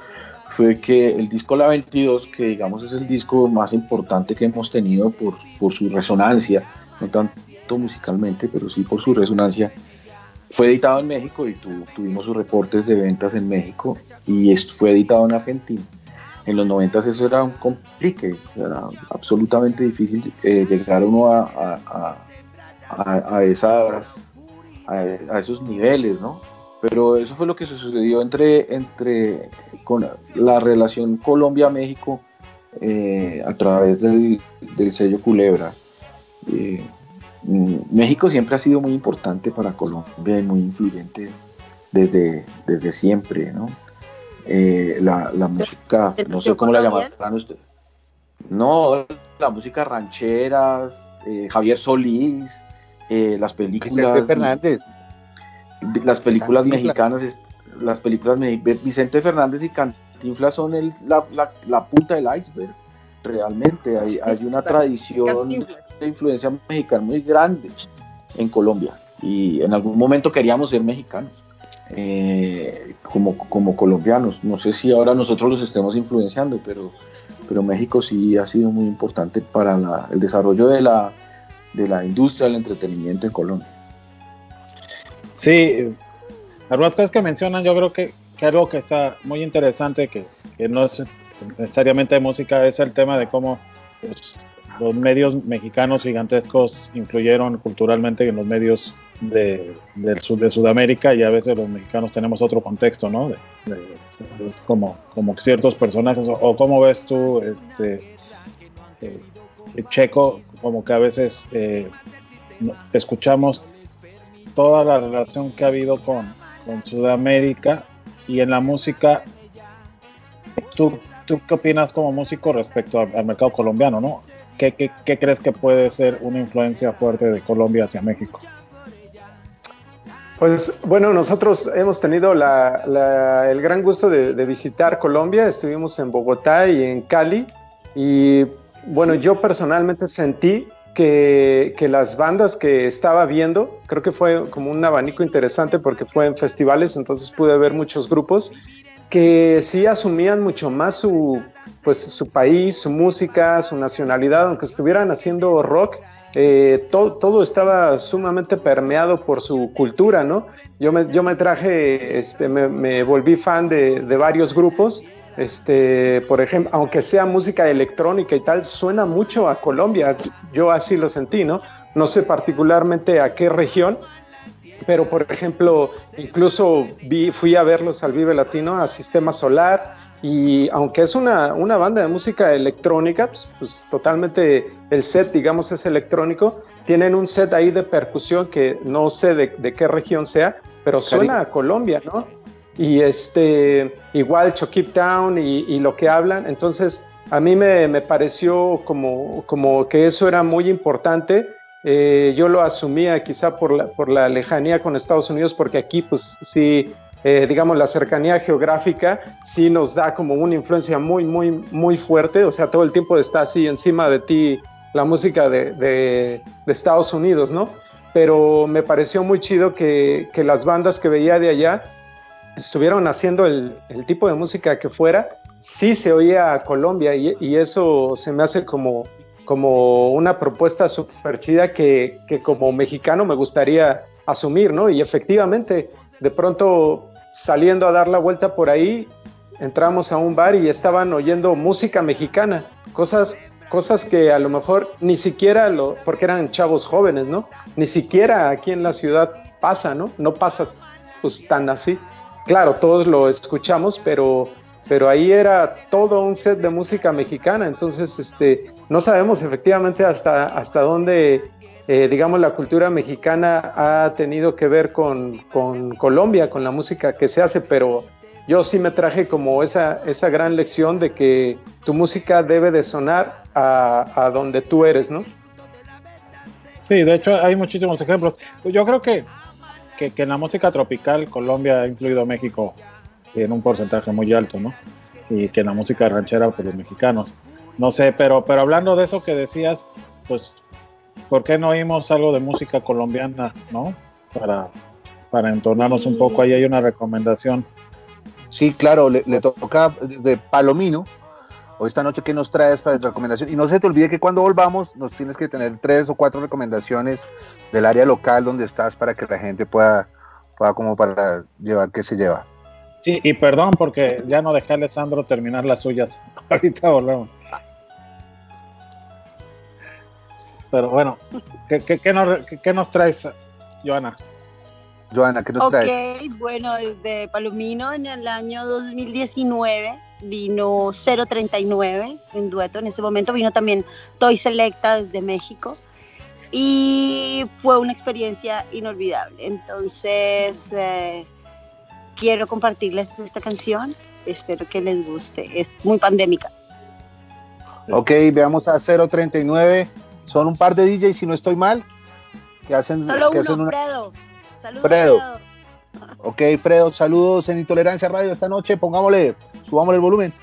fue que el disco La 22, que digamos es el disco más importante que hemos tenido por, su resonancia, no tanto musicalmente, pero sí por su resonancia, fue editado en México y tu- tuvimos sus reportes de ventas en México y fue editado en Argentina. En los 90 eso era un complique, era absolutamente difícil eh, llegar uno a esos niveles, ¿no? Pero eso fue lo que sucedió entre, entre con la relación Colombia-México eh, a través del, del sello Culebra. Eh, México siempre ha sido muy importante para Colombia y muy influyente desde, desde siempre, ¿no? Eh, la, la música, no sé cómo la llamarán ustedes. No, la música rancheras, eh, Javier Solís, eh, las películas. Vicente Fernández. Las películas mexicanas, las películas Vicente Fernández y Cantinflas son el- la, la- la punta del iceberg. Realmente hay, hay una tradición de influencia mexicana muy grande en Colombia y en algún momento queríamos ser mexicanos eh, como, como colombianos. No sé si ahora nosotros los estemos influenciando, pero, pero México sí ha sido muy importante para la- el desarrollo de la, de la industria del entretenimiento en Colombia. Sí, algunas cosas que mencionan, yo creo que, que algo que está muy interesante, que, que no es necesariamente música, es el tema de cómo pues, los medios mexicanos gigantescos influyeron culturalmente en los medios de, del sud, de Sudamérica y a veces los mexicanos tenemos otro contexto, ¿no? De, como, como ciertos personajes, o, o cómo ves tú, este, eh, Checo, como que a veces eh, escuchamos toda la relación que ha habido con, con Sudamérica y en la música. ¿Tú, ¿Tú qué opinas como músico respecto al, mercado colombiano? ¿no? ¿Qué, qué, qué crees que puede ser una influencia fuerte de Colombia hacia México? Pues bueno, nosotros hemos tenido la- el gran gusto de visitar Colombia. Estuvimos en Bogotá y en Cali. Y bueno, yo personalmente sentí que, las bandas que estaba viendo, creo que fue como un abanico interesante porque fue en festivales, entonces pude ver muchos grupos que sí asumían mucho más su, pues, su país, su música, su nacionalidad, aunque estuvieran haciendo rock, eh, todo, todo estaba sumamente permeado por su cultura, ¿no? Yo me, yo me traje, este, me, me volví fan de, de varios grupos, este, por ejemplo, aunque sea música electrónica y tal, suena mucho a Colombia, yo así lo sentí, ¿no? No sé particularmente a qué región, pero por ejemplo, incluso vi, fui a verlos al Vive Latino, a Sistema Solar, y aunque es una, una banda de música electrónica, pues, pues, totalmente el set, digamos, es electrónico, tienen un set ahí de percusión que no sé de, de qué región sea, pero suena a Colombia, ¿no? Y este, igual Chokip Town y, y lo que hablan, entonces a mí me, me pareció como, como que eso era muy importante. Eh, yo lo asumía quizá por la, por la lejanía con Estados Unidos, porque aquí pues sí, eh, digamos, la cercanía geográfica sí nos da como una influencia muy, muy, muy fuerte, o sea, todo el tiempo está así encima de ti la música de, de, de Estados Unidos, ¿no? Pero me pareció muy chido que, que las bandas que veía de allá estuvieron haciendo el, el, tipo de música que fuera, sí se oía a Colombia y, y eso se me hace como, como una propuesta súper chida que, que, como mexicano me gustaría asumir, ¿no? Y efectivamente, de pronto saliendo a dar la vuelta por ahí, entramos a un bar y estaban oyendo música mexicana, cosas, cosas que a lo mejor ni siquiera, lo, porque eran chavos jóvenes, ¿no? Ni siquiera aquí en la ciudad pasa, ¿no? No pasa pues tan así. Claro, todos lo escuchamos, pero pero ahí era todo un set de música mexicana, entonces este, no sabemos efectivamente hasta, hasta dónde, eh, digamos, la cultura mexicana ha tenido que ver con, con, Colombia, con la música que se hace, pero yo sí me traje como esa, esa gran lección de que tu música debe de sonar a, a donde tú eres, ¿no? Sí, de hecho hay muchísimos ejemplos. Yo creo que, que, en la música tropical Colombia ha influido México en un porcentaje muy alto, ¿no? Y que en la música ranchera, pues los mexicanos. No sé, pero, pero hablando de eso que decías, pues, ¿por qué no oímos algo de música colombiana, ¿no? Para, para entonarnos un poco, ahí hay una recomendación. Sí, claro, le, le toca de Palomino. O esta noche, ¿qué nos traes para recomendación? Y no se te olvide que cuando volvamos nos tienes que tener tres o cuatro recomendaciones del área local donde estás para que la gente pueda, pueda como para llevar qué se lleva. Sí, y perdón porque ya no dejé a Alessandro terminar las suyas. Ahorita volvemos. Pero bueno, ¿qué, qué, qué, nos, qué, qué nos, traes, Joana? Joana, ¿qué nos okay, traes? Ok, bueno, desde Palomino en el año 2019 vino 039 en dueto en ese momento, vino también Toy Selecta desde México y fue una experiencia inolvidable. Entonces, eh, quiero compartirles esta canción, espero que les guste, es muy pandémica. Ok, veamos a 039, son un par de DJs si no estoy mal, que hacen, Solo que uno, hacen una... Fredo. Saludos, Fredo. Ok, Fredo, saludos en Intolerancia Radio esta noche. Pongámosle, subámosle el volumen.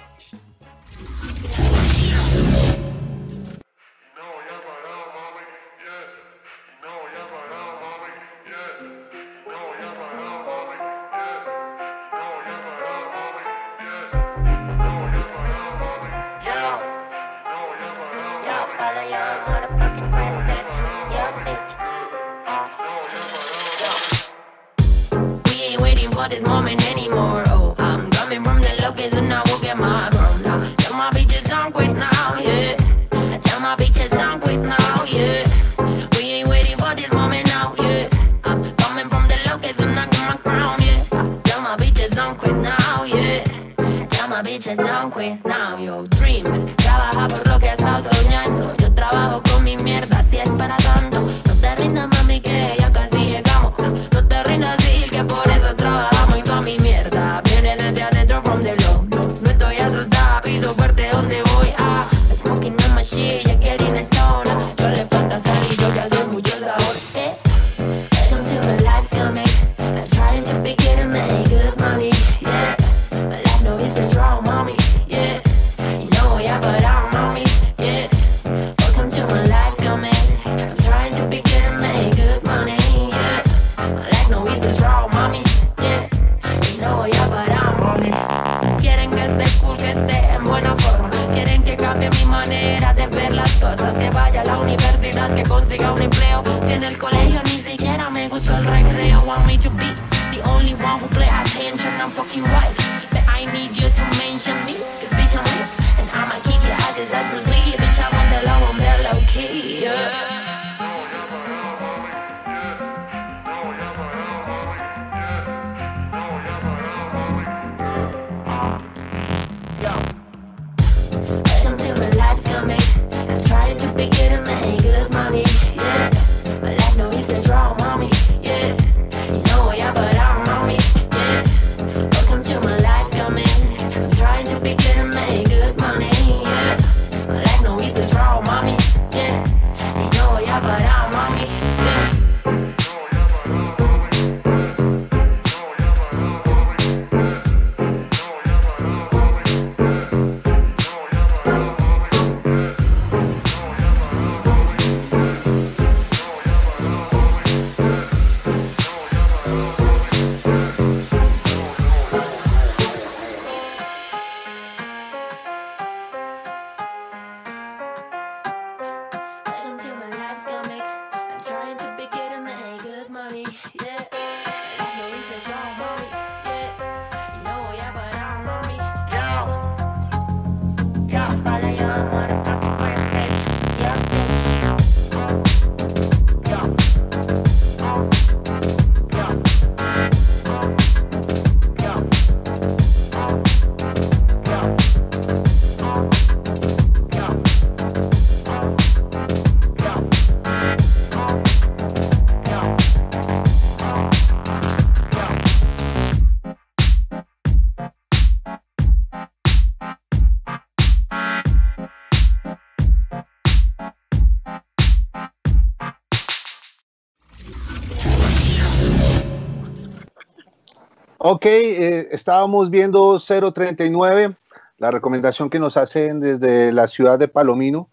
Ok, eh, estábamos viendo 039, la recomendación que nos hacen desde la ciudad de Palomino.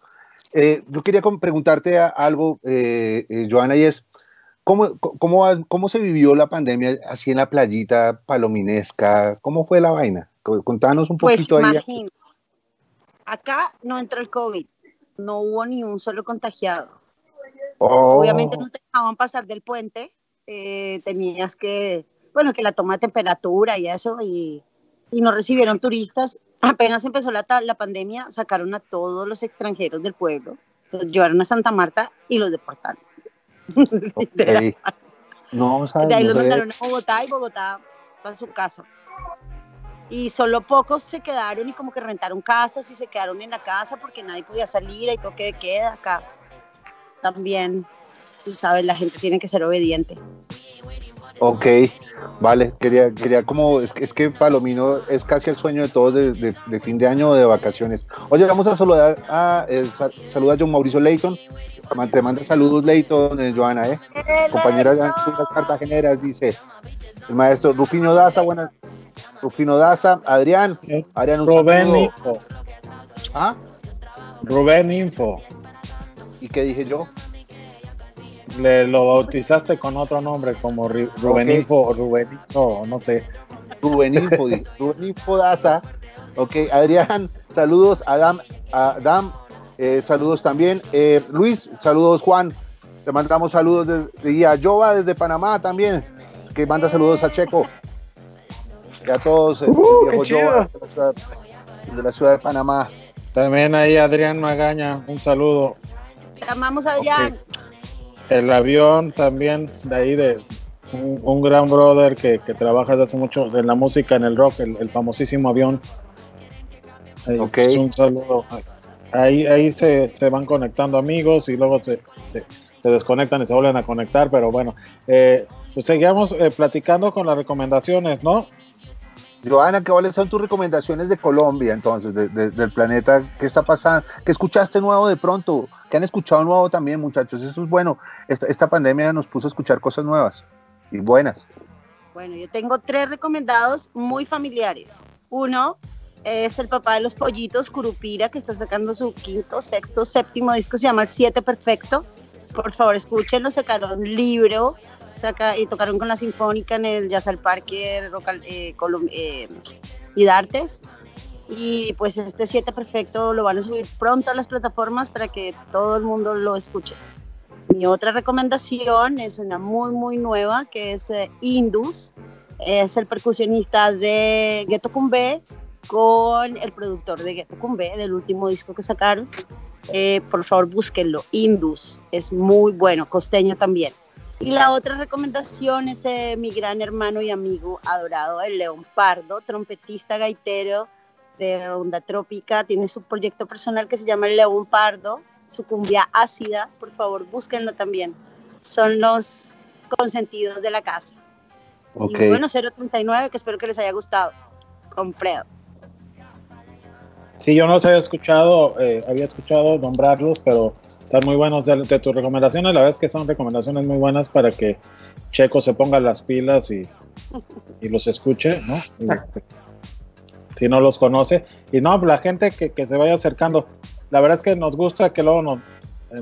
Eh, yo quería preguntarte algo, eh, eh, Joana, y es, ¿cómo, cómo, ¿cómo se vivió la pandemia así en la playita palominesca? ¿Cómo fue la vaina? Co- Contanos un Pues poquito ahí. imagín, acá no entró el COVID, no hubo ni un solo contagiado. Oh, Obviamente no te dejaban pasar del puente, tenías que, bueno, que la toma de temperatura y eso, y, y no recibieron turistas. Apenas empezó la, la pandemia, sacaron a todos los extranjeros del pueblo, los llevaron a Santa Marta y los deportaron. Literal. ok. No, sabes, De ahí los mandaron a Bogotá y Bogotá para su casa. y solo pocos se quedaron y como que rentaron casas y se quedaron en la casa porque nadie podía salir, hay toque de queda acá. También, tú sabes, la gente tiene que ser obediente. Ok, vale, quería, quería como, es, que- es que Palomino es casi el sueño de todos de, de- de fin de año o de vacaciones. Oye, vamos a saludar a, eh, sa- saluda a John Mauricio Leighton, te manda saludos Leighton, eh, Joana, eh. compañera de Aventuras Cartageneras, dice el maestro Rufino Daza, buenas, Rufino Daza, Adrián, Adrián, un Rubén saludo. Info. ¿Ah? Rubén Info. ¿Y qué dije yo? Le lo bautizaste con otro nombre como Ri- Rubén Ok. Info o Rubén Info, no sé. Rubén Info, dice, Rubén Info Daza. Ok, Adrián, saludos, Adam, Adam, eh, saludos también. Eh, Luis, saludos, Juan. Te mandamos saludos desde y a Jova desde Panamá también, que manda saludos a Checo. Y a todos, el Uh, viejo qué chido. Jova desde la ciudad- desde la ciudad de Panamá. También ahí Adrián Magaña, un saludo. Te amamos, Adrián. El avión también de ahí de un, un gran brother que, que trabaja desde hace mucho en la música, en el rock, el, el famosísimo avión. Ahí, Ok. pues, un saludo. Ahí, ahí se, se van conectando amigos y luego se, se- se desconectan y se vuelven a conectar, pero bueno, eh, pues seguimos eh, platicando con las recomendaciones, ¿no? Joana, ¿cuáles son tus recomendaciones de Colombia entonces, de- de- del planeta? ¿Qué está pasando? ¿Qué escuchaste nuevo de pronto? ¿Qué han escuchado nuevo también, muchachos? Eso es bueno. Esta, esta pandemia nos puso a escuchar cosas nuevas y buenas. Bueno, yo tengo tres recomendados muy familiares. Uno es el papá de los pollitos, Curupira, que está sacando su quinto, sexto, séptimo disco, se llama El Siete Perfecto. Por favor, escúchenlo, sacaron un libro saca, y tocaron con la Sinfónica en el Jazz al Parque Rock al- eh, eh, y Dartes. Y pues este Siete Perfecto lo van a subir pronto a las plataformas para que todo el mundo lo escuche. Mi otra recomendación es una muy, muy nueva, que es eh, Indus. Es el percusionista de Ghetto Cumbé con el productor de Ghetto Cumbé, del último disco que sacaron. Eh, por favor, búsquenlo. Indus. Es muy bueno, costeño también. Y la otra recomendación es eh, mi gran hermano y amigo adorado, el León Pardo, trompetista gaitero de Onda Trópica. Tiene su proyecto personal que se llama El León Pardo, su cumbia ácida. Por favor, búsquenlo también. Son los consentidos de la casa. Ok. Y bueno, 039, que espero que les haya gustado. Con Fredo. Sí, yo no los había escuchado, eh, había escuchado nombrarlos, pero están muy buenos de, tus recomendaciones. La verdad es que son recomendaciones muy buenas para que Checo se ponga las pilas y, y los escuche, ¿no? Este, si no los conoce. Y no, la gente que, que se vaya acercando. La verdad es que nos gusta que luego nos,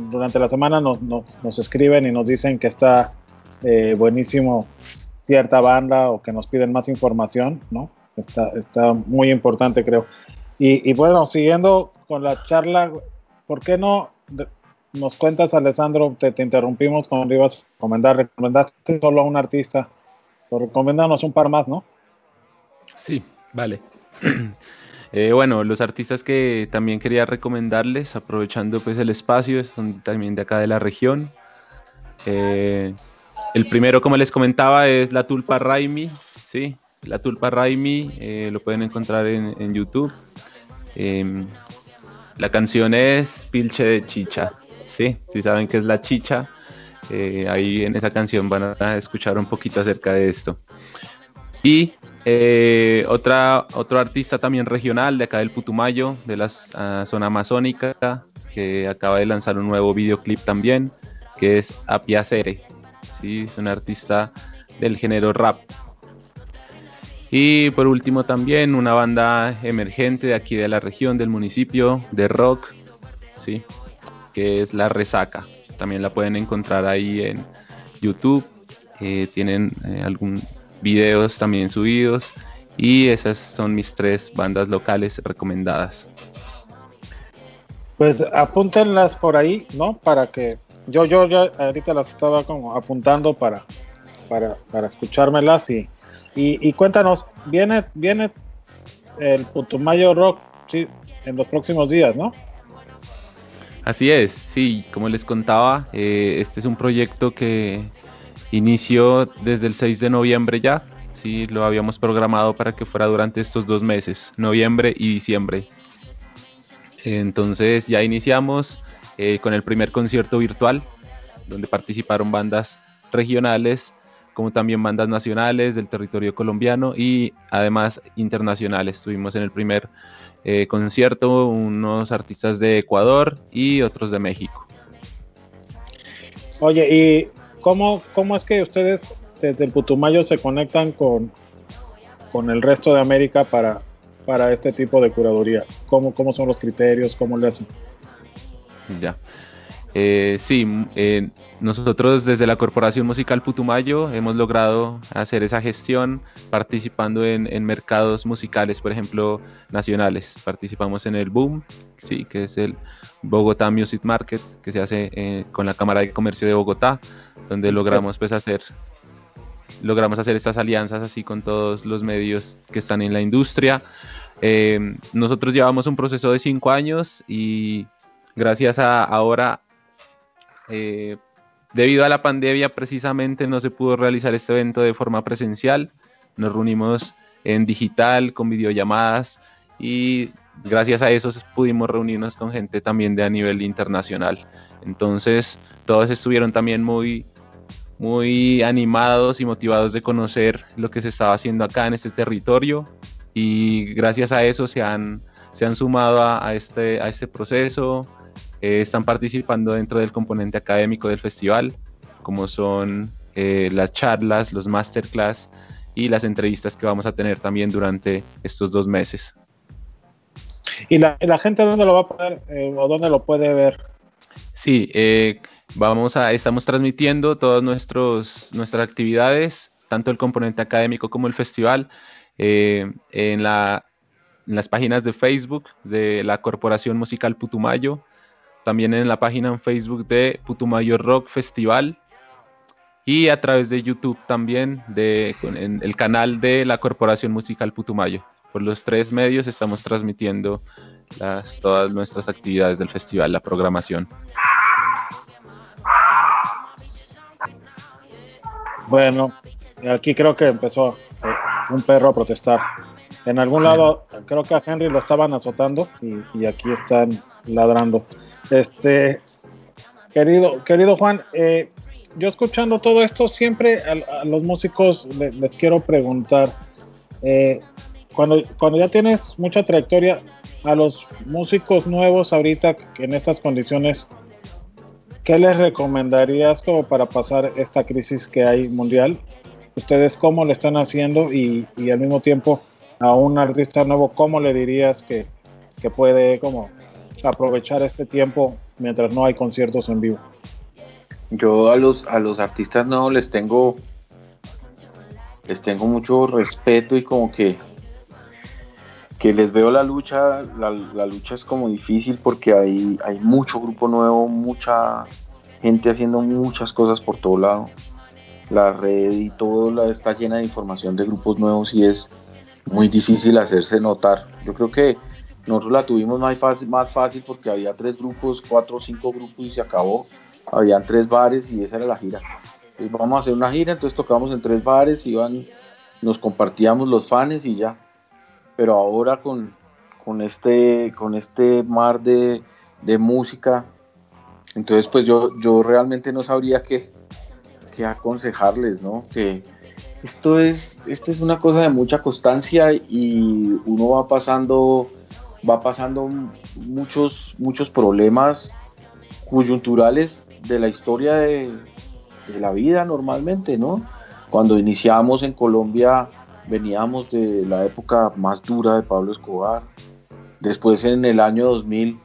durante la semana nos, nos, nos escriben y nos dicen que está eh, buenísimo cierta banda o que nos piden más información, ¿no? Está, está muy importante, creo. Y, y bueno, siguiendo con la charla, ¿por qué no nos cuentas, Alessandro? Te, te interrumpimos cuando ibas a recomendar, recomendaste solo a un artista. Pero un par más, ¿no? Sí, vale. Eh, bueno, los artistas que también quería recomendarles, aprovechando pues el espacio, son también de acá de la región. Eh, el primero, como les comentaba, es La Tulpa Raimi, ¿sí? La Tulpa Raimi, eh, lo pueden encontrar en, en YouTube. Em, la canción es Pilche de Chicha, ¿sí? Si saben qué es la chicha, eh, ahí en esa canción van a escuchar un poquito acerca de esto. Y eh, otro artista también regional de acá del Putumayo, de la ah, zona amazónica, que acaba de lanzar un nuevo videoclip también, que es Apiacere. ¿sí? Es un artista del género rap. Y por último también una banda emergente de aquí de la región, del municipio, de rock, ¿sí? Es La Resaca. También la pueden encontrar ahí en YouTube. Eh, tienen eh, algún videos también subidos. Y esas son mis tres bandas locales recomendadas. Pues apúntenlas por ahí, ¿no? Para que yo, yo ya ahorita las estaba como apuntando para, para, para escuchármelas y, y, y cuéntanos, viene, viene el Putumayo Rock, sí, en los próximos días, ¿no? Así es, sí, como les contaba, eh, este es un proyecto que inició desde el 6 de noviembre ya, Sí, lo habíamos programado para que fuera durante estos dos meses, noviembre y diciembre. Entonces ya iniciamos eh, con el primer concierto virtual, donde participaron bandas regionales, como también bandas nacionales del territorio colombiano y además internacionales. Estuvimos en el primer eh, concierto unos artistas de Ecuador y otros de México. Oye, ¿y cómo, cómo es que ustedes desde el Putumayo se conectan con, con el resto de América para, para este tipo de curaduría? ¿Cómo, ¿Cómo son los criterios? ¿Cómo le hacen? Ya. Eh, sí, eh, nosotros desde la Corporación Musical Putumayo hemos logrado hacer esa gestión participando en, mercados musicales, por ejemplo, nacionales. Participamos en el Boom, sí, que es el Bogotá Music Market, que se hace eh, con la Cámara de Comercio de Bogotá, donde logramos pues hacer logramos hacer estas alianzas así con todos los medios que están en la industria. nosotros llevamos un proceso de cinco años y gracias a ahora eh, debido a la pandemia, precisamente no se pudo realizar este evento de forma presencial. Nos reunimos en digital, con videollamadas y gracias a eso pudimos reunirnos con gente también de a nivel internacional. Entonces, todos estuvieron también muy, muy animados y motivados de conocer lo que se estaba haciendo acá en este territorio y gracias a eso se han, se han sumado a, este, a este proceso, eh, están participando dentro del componente académico del festival, como son eh, las charlas, los masterclass y las entrevistas que vamos a tener también durante estos dos meses. ¿Y la, gente dónde lo va a poder eh, o dónde lo puede ver? Sí, vamos a, estamos transmitiendo todas nuestros, nuestras actividades, tanto el componente académico como el festival, en, la, en las páginas de Facebook de la Corporación Musical Putumayo, también en la página en Facebook de Putumayo Rock Festival y a través de YouTube también de, en el canal de la Corporación Musical Putumayo. Por los tres medios estamos transmitiendo todas nuestras actividades del festival, la programación. Bueno, aquí creo que empezó eh, un perro a protestar. En algún lado creo que a Henry lo estaban azotando y aquí están ladrando. Este, querido, querido Juan, eh, yo escuchando todo esto, siempre a, los músicos les, quiero preguntar, eh, cuando, cuando ya tienes mucha trayectoria, a los músicos nuevos ahorita en estas condiciones, ¿qué les recomendarías como para pasar esta crisis que hay mundial? ¿Ustedes cómo lo están haciendo y, y al mismo tiempo a un artista nuevo, cómo le dirías que, que puede como aprovechar este tiempo mientras no hay conciertos en vivo? Yo a los, a los artistas no les tengo les tengo mucho respeto y como que que les veo la lucha, la, lucha es como difícil porque hay, hay mucho grupo nuevo, mucha gente haciendo muchas cosas por todo lado. La red y todo la, está llena de información de grupos nuevos y es muy difícil hacerse notar. Yo creo que nosotros la tuvimos más fácil, más fácil porque había tres grupos, cuatro o cinco grupos y se acabó. Habían tres bares y esa era la gira. Entonces vamos a hacer una gira, entonces tocamos en tres bares, iban, nos compartíamos los fans y ya. Pero ahora con, con, este, con este mar de, de música, entonces pues yo, yo realmente no sabría qué, qué aconsejarles, ¿no? Que esto es, esto es una cosa de mucha constancia y uno va pasando va pasando muchos, muchos problemas coyunturales de la historia de, la vida normalmente, ¿no? Cuando iniciamos en Colombia veníamos de la época más dura de Pablo Escobar. Después en el año 2000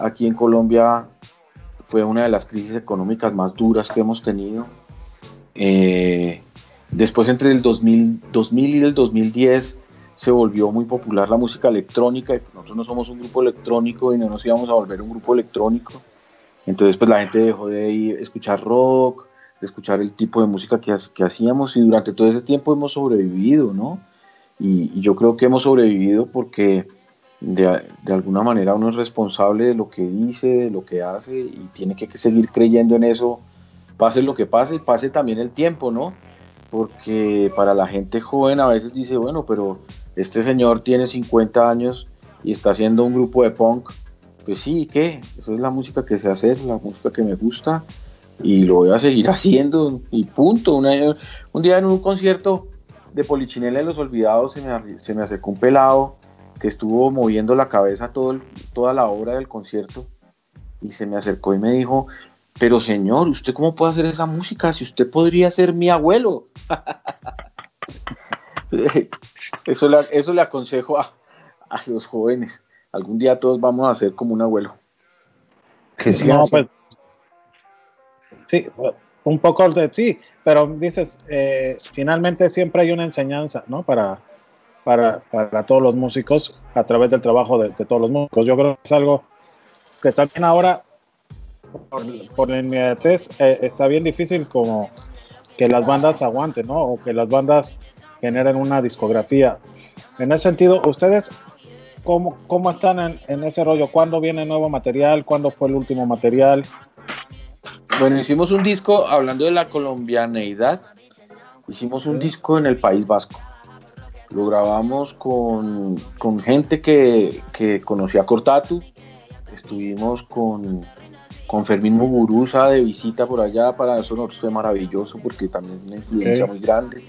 aquí en Colombia fue una de las crisis económicas más duras que hemos tenido. Eh, después entre el 2000, 2000 y el 2010 se volvió muy popular la música electrónica y nosotros no somos un grupo electrónico y no nos íbamos a volver un grupo electrónico. Entonces pues la gente dejó de ir, escuchar rock, de escuchar el tipo de música que, que hacíamos y durante todo ese tiempo hemos sobrevivido, ¿no? Y, yo creo que hemos sobrevivido porque de, de, alguna manera uno es responsable de lo que dice, de lo que hace y tiene que seguir creyendo en eso, pase lo que pase y pase también el tiempo, ¿no? porque para la gente joven a veces dice, bueno, pero este señor tiene 50 años y está haciendo un grupo de punk. Pues sí, ¿qué? Esa es la música que sé hacer, la música que me gusta y lo voy a seguir haciendo y punto. un día en un concierto de Polichinela de los Olvidados se me, se me acercó un pelado que estuvo moviendo la cabeza todo toda la hora del concierto y se me acercó y me dijo, pero señor, ¿usted cómo puede hacer esa música si usted podría ser mi abuelo? eso, le, eso le aconsejo a, los jóvenes. Algún día todos vamos a ser como un abuelo. Que sí, pues, sí, un poco de sí, pero dices, eh, finalmente siempre hay una enseñanza, ¿no? Para, para, para, todos los músicos a través del trabajo de, todos los músicos. Yo creo que es algo que también ahora, por, por la inmediatez, eh, está bien difícil como que las bandas aguanten, ¿no? O que las bandas generen una discografía. En ese sentido, ¿ustedes cómo, cómo están en, en ese rollo? ¿Cuándo viene nuevo material? ¿Cuándo fue el último material? Bueno, hicimos un disco hablando de la colombianeidad. Hicimos un disco en el País Vasco. Lo grabamos con, gente que, que, conocía Cortatu. Estuvimos con, con Fermín Muguruza de visita por allá. Para eso nos fue maravilloso porque también es una influencia muy grande.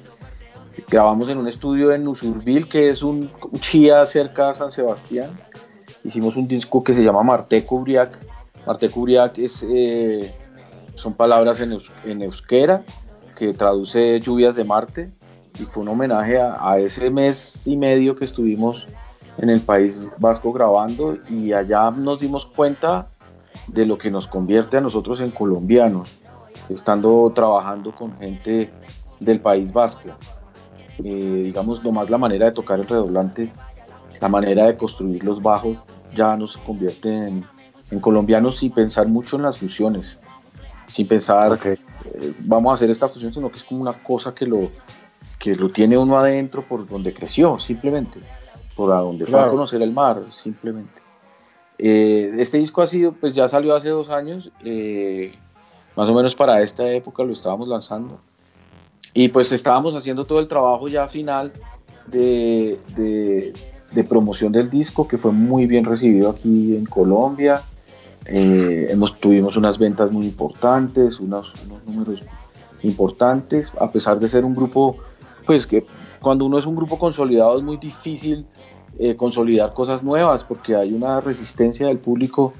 Grabamos en un estudio en Usurbil, que es un, chía cerca de San Sebastián. Hicimos un disco que se llama Marte Cubriac. Marte Cubriac es... Eh, son palabras en, euskera que traduce lluvias de Marte y fue un homenaje a, ese mes y medio que estuvimos en el País Vasco grabando y allá nos dimos cuenta de lo que nos convierte a nosotros en colombianos, estando trabajando con gente del País Vasco. Eh, digamos, nomás la manera de tocar el redoblante, la manera de construir los bajos, ya nos convierte en, en colombianos y pensar mucho en las fusiones sin pensar que eh, vamos a hacer esta fusión, sino que es como una cosa que lo, que lo tiene uno adentro por donde creció, simplemente, por donde fue a conocer el mar, simplemente. Eh, este disco ha sido, pues ya salió hace dos años, eh, más o menos para esta época lo estábamos lanzando. Y pues estábamos haciendo todo el trabajo ya final de, de, promoción del disco, que fue muy bien recibido aquí en Colombia. Eh, hemos, tuvimos unas ventas muy importantes, unos, números importantes, a pesar de ser un grupo, pues que cuando uno es un grupo consolidado es muy difícil eh, consolidar cosas nuevas porque hay una resistencia del público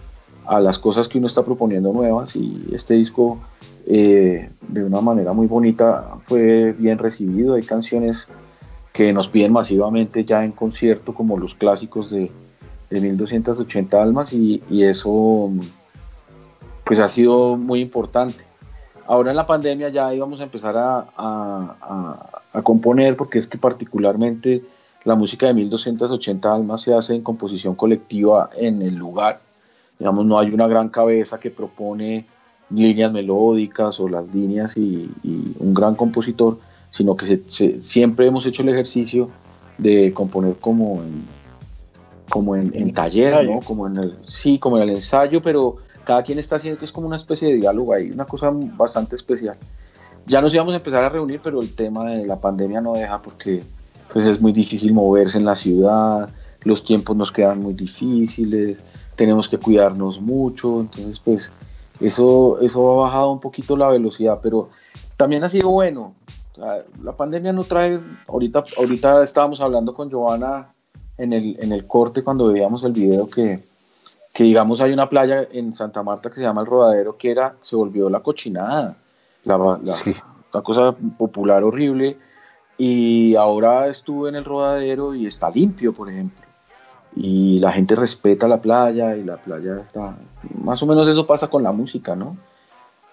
a las cosas que uno está proponiendo nuevas y este disco eh, de una manera muy bonita fue bien recibido, hay canciones que nos piden masivamente ya en concierto como los clásicos de, de 1280 almas y, eso pues ha sido muy importante. Ahora en la pandemia ya íbamos a empezar a, a, componer porque es que particularmente la música de 1280 almas se hace en composición colectiva en el lugar. Digamos, no hay una gran cabeza que propone líneas melódicas o las líneas y, un gran compositor, sino que siempre hemos hecho el ejercicio de componer como en, como en, taller, ¿no? Como en el, sí, como en el ensayo, pero cada quien está haciendo que es como una especie de diálogo ahí, una cosa bastante especial. Ya nos íbamos a empezar a reunir, pero el tema de la pandemia no deja porque pues es muy difícil moverse en la ciudad, los tiempos nos quedan muy difíciles, tenemos que cuidarnos mucho, entonces pues eso, eso ha bajado un poquito la velocidad, pero también ha sido bueno. la pandemia no trae, ahorita, ahorita estábamos hablando con Giovanna en el, en el corte cuando veíamos el video que, que, digamos, hay una playa en Santa Marta que se llama El Rodadero, que era, se volvió la cochinada, la, la, cosa popular horrible, y ahora estuve en El Rodadero y está limpio, por ejemplo. Y la gente respeta la playa y la playa está... Más o menos eso pasa con la música, ¿no?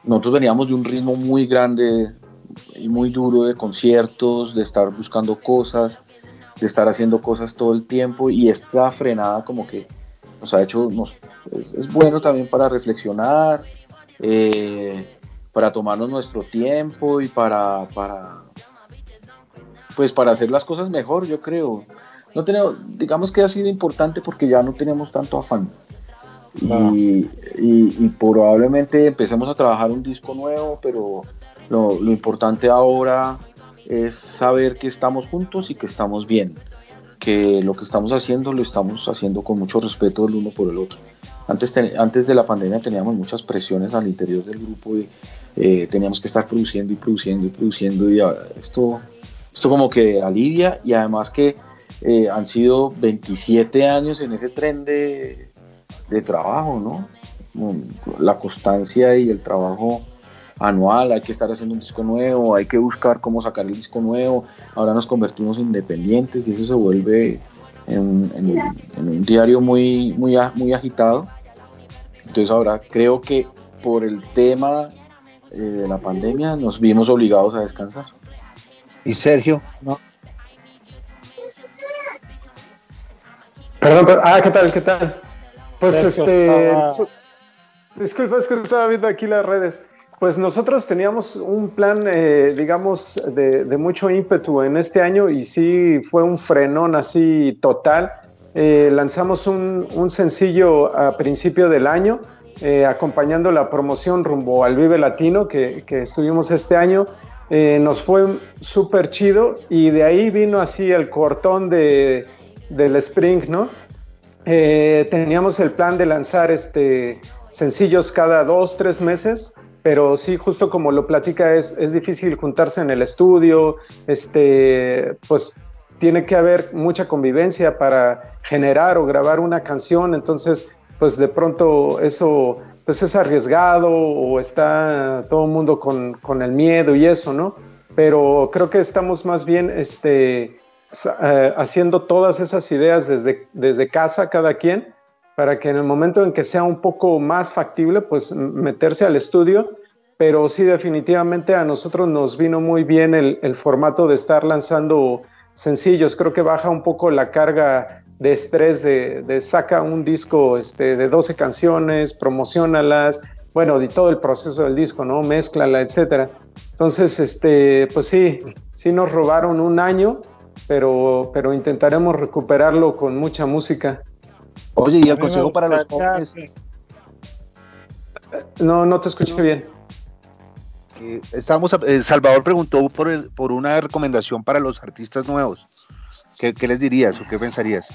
Nosotros veníamos de un ritmo muy grande y muy duro de conciertos, de estar buscando cosas, de estar haciendo cosas todo el tiempo y esta frenada como que nos ha hecho, nos, es, bueno también para reflexionar, eh, para tomarnos nuestro tiempo y para, para, pues para hacer las cosas mejor, yo creo. No tenemos, digamos que ha sido importante porque ya no tenemos tanto afán. Y, y, probablemente empecemos a trabajar un disco nuevo, pero lo, lo importante ahora es saber que estamos juntos y que estamos bien, que lo que estamos haciendo lo estamos haciendo con mucho respeto el uno por el otro. Antes, te- antes de la pandemia teníamos muchas presiones al interior del grupo y eh, teníamos que estar produciendo y produciendo y produciendo y ah, esto, esto como que alivia y además que eh, han sido 27 años en ese tren de, de trabajo, ¿no? Mm, La constancia y el trabajo anual, hay que estar haciendo un disco nuevo, hay que buscar cómo sacar el disco nuevo, ahora nos convertimos en independientes y eso se vuelve en, en- en un diario muy, muy, muy agitado. Entonces ahora creo que por el tema eh, de la pandemia nos vimos obligados a descansar. Y Sergio, Perdón, ah, ¿qué tal? ¿Qué tal? Pues Sergio este. estaba- su- disculpa, es que estaba viendo aquí las redes. Pues nosotros teníamos un plan, eh, digamos, de, de mucho ímpetu en este año y sí fue un frenón así total. Eh, lanzamos un, un sencillo a principio del año, eh, acompañando la promoción rumbo al Vive Latino que, que estuvimos este año. Nos fue súper chido y de ahí vino así el cortón de, del Spring, ¿no? Eh, teníamos el plan de lanzar este, sencillos cada dos, tres meses, pero sí, justo como lo platica, es, es difícil juntarse en el estudio, este, pues tiene que haber mucha convivencia para generar o grabar una canción, entonces, pues de pronto eso pues es arriesgado o está todo el mundo con, con el miedo y eso, ¿no? Pero creo que estamos más bien, este, eh, haciendo todas esas ideas desde, desde casa cada quien para que en el momento en que sea un poco más factible, pues meterse al estudio. Pero sí, definitivamente a nosotros nos vino muy bien el, el formato de estar lanzando sencillos. Creo que baja un poco la carga de estrés de, de saca un disco este, de 12 canciones, promocionalas, bueno, de todo el proceso del disco, ¿no? Mézclala, etcétera. Entonces, este, pues sí, sí nos robaron un año, pero, pero intentaremos recuperarlo con mucha música. oye, y el consejo para los jóvenes, No, no te escuché bien. que estábamos, eh, Salvador preguntó por, el, por una recomendación para los artistas nuevos. ¿Qué, qué les dirías o qué pensarías?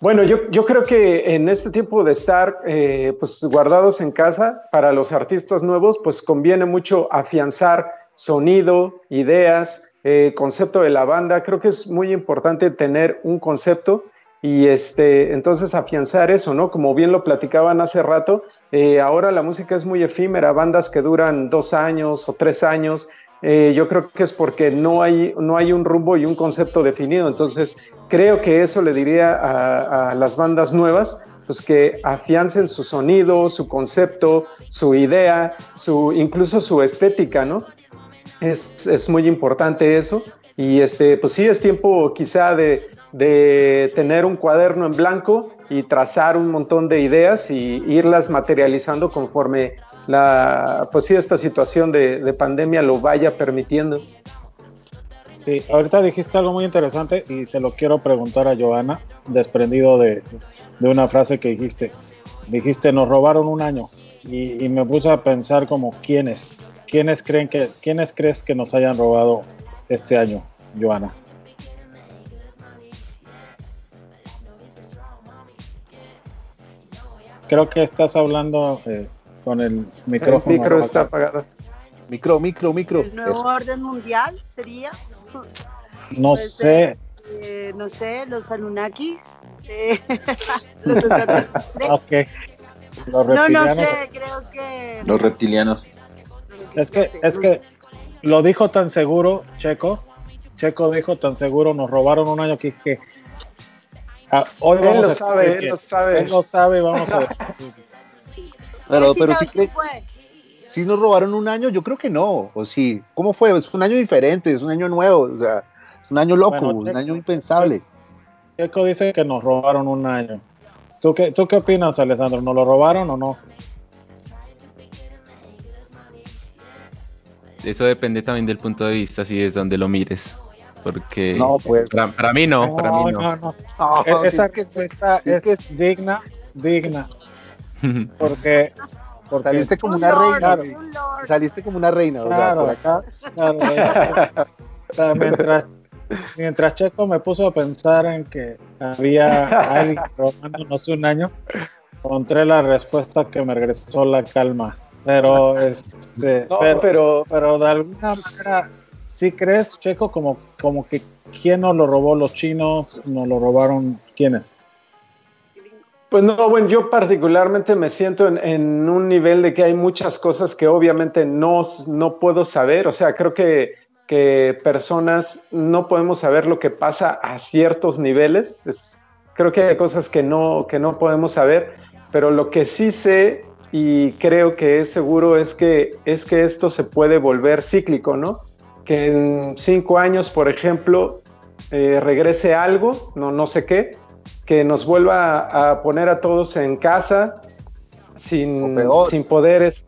Bueno, yo, yo creo que en este tiempo de estar eh, pues guardados en casa, para los artistas nuevos, pues conviene mucho afianzar sonido, ideas, eh, concepto de la banda. Creo que es muy importante tener un concepto y este, entonces afianzar eso, ¿no? Como bien lo platicaban hace rato, eh, ahora la música es muy efímera, bandas que duran dos años o tres años. eh, yo creo que es porque no hay, no hay un rumbo y un concepto definido. Entonces, creo que eso le diría a, las bandas nuevas, pues que afiancen su sonido, su concepto, su idea, su, incluso su estética, ¿no? Es, es muy importante eso. Y este, pues sí, es tiempo quizá de, de tener un cuaderno en blanco y trazar un montón de ideas y irlas materializando conforme la, pues sí, esta situación de, de pandemia lo vaya permitiendo. Sí, ahorita dijiste algo muy interesante y se lo quiero preguntar a Joana, desprendido de, de una frase que dijiste. Dijiste, nos robaron un año. Y, me puse a pensar como, ¿quiénes? ¿Quiénes creen que, quiénes crees que nos hayan robado este año, Joana? Creo que estás hablando eh, con el El micrófono. micro apagado. está apagado. Micro, micro, micro. El nuevo Eso. orden mundial sería, No Pues, sé, eh, no sé, los Anunnakis. eh, los extraterrestres. ok. Los no, no sé, creo que. Los reptilianos. Es que, es que lo dijo tan seguro, Checo. Checo dijo tan seguro, nos robaron un año que que ah, hoy Él vamos lo a sabe, él lo sabe. Él lo sabe vamos a Pero, sí pero sabe sí que si nos robaron un año, yo creo que no. O sí, ¿cómo fue? Es un año diferente, es un año nuevo, o sea, es un año loco, Bueno, un año impensable. Checo dice que nos robaron un año. ¿Tú qué, ¿Tú qué opinas, Alessandro? ¿Nos lo robaron o no? Eso depende también del punto de vista, si es donde lo mires. Porque No, pues. para, para mí no, para mí no. no, no. Esa es que- es es que- digna, digna, porque porque- Saliste como Un una lord, reina. un. Saliste como una reina. O sea, Claro, por acá. claro, es- o sea, mientras, mientras Checo me puso a pensar en que había alguien robándonos un año, encontré la respuesta que me regresó la calma. Pero, este, No, pero, pero pero de alguna manera, ¿sí crees, Checo, como, como que quién nos lo robó? ¿Los chinos? ¿Nos lo robaron quiénes? Pues no, bueno, yo particularmente me siento en, en un nivel de que hay muchas cosas que obviamente no, no puedo saber. O sea, creo que, que personas no podemos saber lo que pasa a ciertos niveles. Es- creo que hay cosas que no, que no podemos saber, pero lo que sí sé y creo que es seguro es que, es que esto se puede volver cíclico, ¿no? Que en cinco años, por ejemplo, eh, regrese algo, no, no sé qué, que nos vuelva a, a poner a todos en casa sin, sin poderes.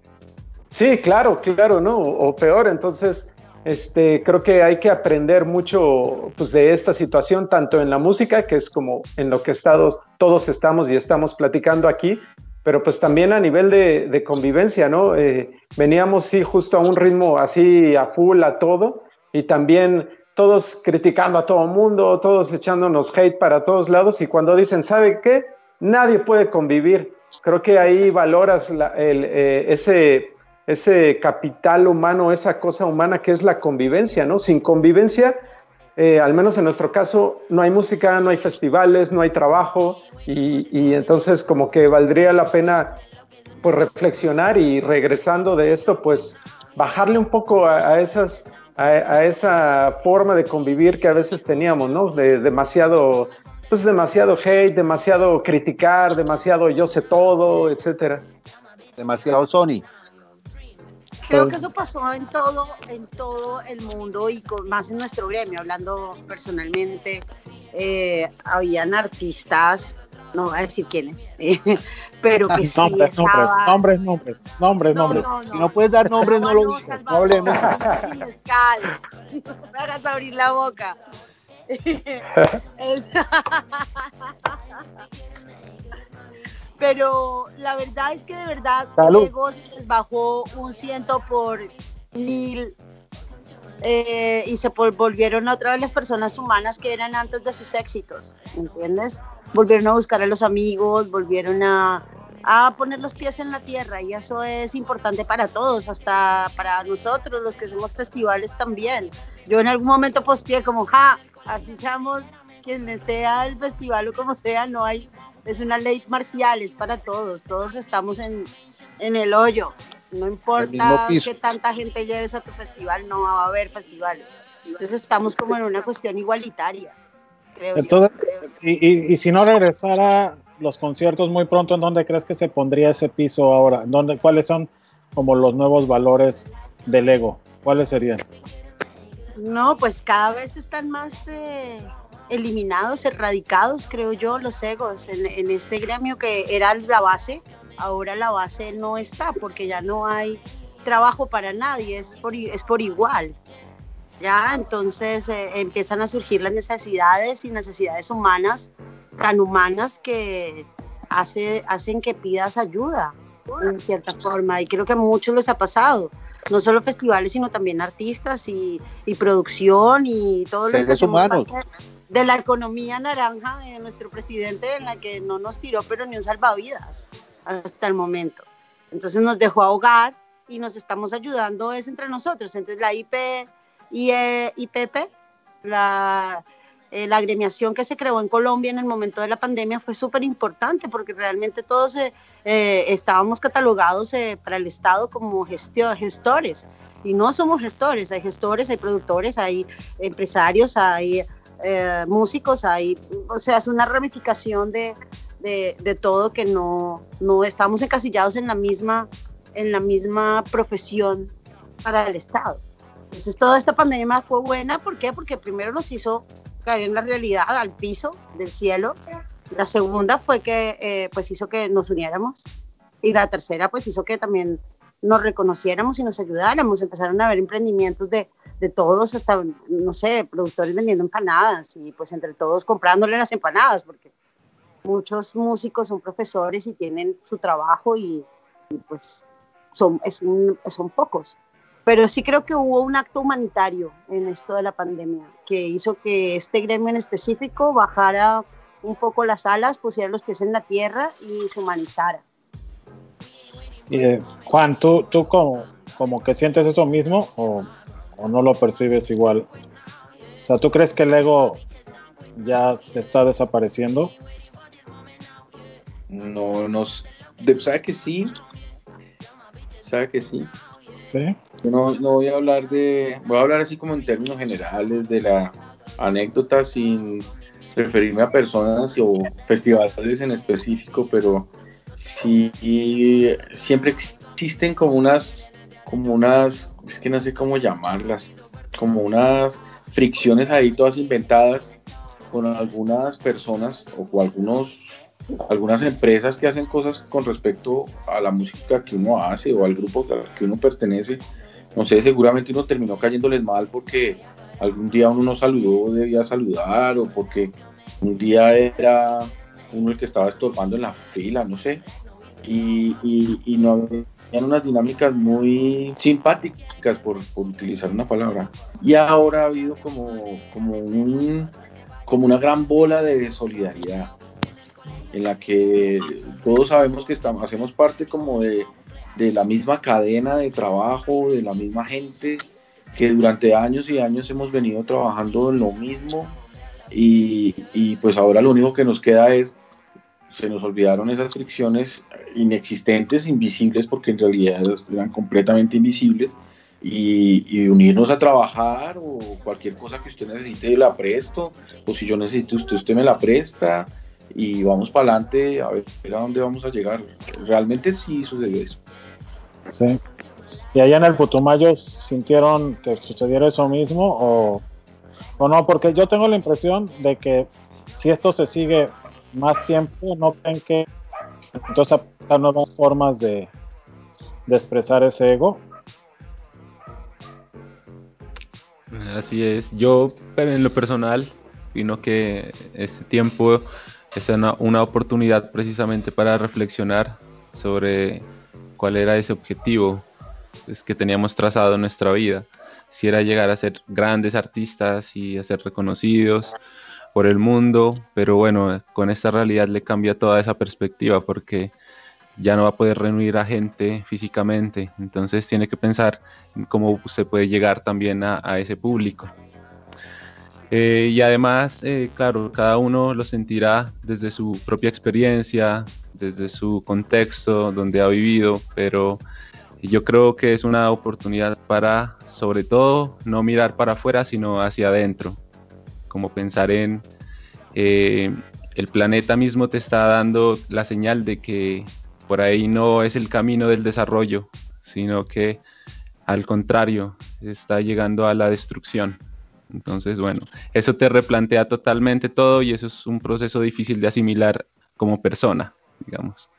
Sí, claro, claro, ¿no? O, o peor. Entonces, este, creo que hay que aprender mucho pues, de esta situación, tanto en la música, que es como en lo que estados, todos estamos y estamos platicando aquí, pero pues también a nivel de, convivencia, ¿no? Eh, veníamos, sí, justo a un ritmo así, a full, a todo, y también todos criticando a todo mundo, todos echándonos hate para todos lados, y cuando dicen, ¿sabe qué? Nadie puede convivir. Creo que ahí valoras el, eh, ese, ese capital humano, esa cosa humana que es la convivencia, ¿no? Sin convivencia, eh, al menos en nuestro caso, no hay música, no hay festivales, no hay trabajo, y, entonces como que valdría la pena pues reflexionar y regresando de esto, pues bajarle un poco a, esas a esa forma de convivir que a veces teníamos, ¿no? De demasiado, pues demasiado hate, demasiado criticar, demasiado yo sé todo, etcétera. Demasiado Sony. Creo que eso pasó en todo, en todo el mundo y con, más en nuestro gremio, hablando personalmente, eh, habían artistas, no voy a decir quiénes, pero que sí nombres, nombres, estaban- nombres, nombres, nombres, No, nombres. no, Si no. no puedes dar nombres, no lo No, digas. No hablemos. No me hagas abrir la boca. Pero la verdad es que de verdad Salud. el ego se les bajó un ciento por mil eh, y se vol- volvieron otra vez las personas humanas que eran antes de sus éxitos, ¿entiendes? Volvieron a buscar a los amigos, volvieron a, a poner los pies en la tierra y eso es importante para todos, hasta para nosotros, los que somos festivales también. Yo en algún momento posteé como, ja, así seamos quien sea el festival o como sea, no hay, es una ley marcial, es para todos, todos estamos en, en el hoyo. No importa que tanta gente lleves a tu festival, no va a haber festivales. Entonces estamos como en una cuestión igualitaria, creo Entonces, yo. creo. Y, y- y si no regresara los conciertos muy pronto, ¿en dónde crees que se pondría ese piso ahora? ¿En ¿Dónde, ¿Cuáles son como los nuevos valores del ego? ¿Cuáles serían? No, pues cada vez están más eh, eliminados, erradicados, creo yo, los egos en, en este gremio que era la base. Ahora la base no está porque ya no hay trabajo para nadie, es por, i- es por igual. Ya, entonces eh, empiezan a surgir las necesidades y necesidades humanas, tan humanas que hace, hacen que pidas ayuda en cierta forma. Y creo que a muchos les ha pasado no solo festivales, sino también artistas y, y producción y todos los que humanos. parte de la economía naranja de nuestro presidente en la que no nos tiró pero ni un salvavidas hasta el momento. Entonces nos dejó ahogar y nos estamos ayudando es entre nosotros. Entonces la IP eh, IPP, la, eh, la agremiación que se creó en Colombia en el momento de la pandemia fue súper importante porque realmente todos eh, eh, estábamos catalogados eh, para el Estado como gestio- gestores y no somos gestores, hay gestores, hay productores, hay empresarios, hay eh, músicos, hay, o sea, es una ramificación de, de, de todo que no, no estamos encasillados en la misma, en la misma profesión para el Estado. Entonces toda esta pandemia fue buena, ¿por qué? Porque primero nos hizo caer en la realidad, al piso del cielo. La segunda fue que eh, pues hizo que nos uniéramos y la tercera pues hizo que también nos reconociéramos y nos ayudáramos. Empezaron a haber emprendimientos de, de todos, hasta, no sé, productores vendiendo empanadas y pues entre todos comprándole las empanadas, porque muchos músicos son profesores y tienen su trabajo y, pues son, es un- son pocos. Pero sí creo que hubo un acto humanitario en esto de la pandemia, que hizo que este gremio en específico bajara un poco las alas, pusiera los pies en la tierra y se humanizara. Eh, Juan, ¿tú, tú como, como que sientes eso mismo o, o no lo percibes igual? O sea, ¿tú crees que el ego ya se está desapareciendo? No, nos, de- sabe que sí, sabe que sí. Sí. No, no voy a hablar de, voy a hablar así como en términos generales de la anécdota sin referirme a personas o festivales en específico, pero sí siempre existen como unas, como unas, es que no sé cómo llamarlas, como unas fricciones ahí todas inventadas con algunas personas o con algunos algunas empresas que hacen cosas con respecto a la música que uno hace o al grupo al que uno pertenece. No sé, seguramente uno terminó cayéndoles mal porque algún día uno no saludó, debía saludar, o porque un día era uno el que estaba estorbando en la fila, no sé. Y, y, y no habían unas dinámicas muy simpáticas, por, por utilizar una palabra. Y ahora ha habido como, como, un, como una gran bola de solidaridad en la que todos sabemos que estamos, hacemos parte como de, de, la misma cadena de trabajo, de la misma gente, que durante años y años hemos venido trabajando en lo mismo y, y pues ahora lo único que nos queda es, se nos olvidaron esas fricciones inexistentes, invisibles, porque en realidad eran completamente invisibles, y, y, unirnos a trabajar o cualquier cosa que usted necesite la presto, o si yo necesito usted, usted me la presta, y vamos para adelante a ver a dónde vamos a llegar. Realmente sí sucedió eso. Sí. ¿Y allá en el Putumayo sintieron que sucediera eso mismo o, o no? Porque yo tengo la impresión de que si esto se sigue más tiempo, no creen que entonces buscar nuevas formas de, de expresar ese ego. Así es. Yo, pero en lo personal, vino que este tiempo es una, una, oportunidad precisamente para reflexionar sobre cuál era ese objetivo pues, que teníamos trazado en nuestra vida. Si era llegar a ser grandes artistas y a ser reconocidos por el mundo, pero bueno, con esta realidad le cambia toda esa perspectiva porque ya no va a poder reunir a gente físicamente, entonces tiene que pensar en cómo se puede llegar también a, a ese público. Eh, y además, eh, claro, cada uno lo sentirá desde su propia experiencia, desde su contexto donde ha vivido, pero yo creo que es una oportunidad para, sobre todo, no mirar para afuera, sino hacia adentro, como pensar en eh, el planeta mismo te está dando la señal de que por ahí no es el camino del desarrollo, sino que al contrario, está llegando a la destrucción. Entonces, bueno, eso te replantea totalmente todo y eso es un proceso difícil de asimilar como persona, digamos.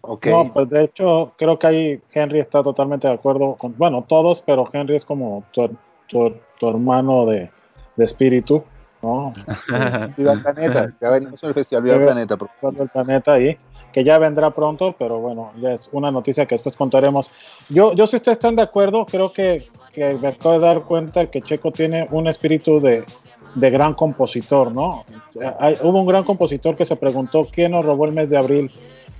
Okay. No, pues de hecho, creo que ahí Henry está totalmente de acuerdo con, bueno, todos, pero Henry es como tu, tu, tu hermano de, de, espíritu, ¿no? Viva el planeta, ya venimos al festival Viva el Planeta. Por... el planeta ahí, que ya vendrá pronto, pero bueno, ya es una noticia que después contaremos. Yo, yo si ustedes están de acuerdo, creo que que me acabo de dar cuenta que Checo tiene un espíritu de, de gran compositor, ¿no? Hay, hubo un gran compositor que se preguntó quién nos robó el mes de abril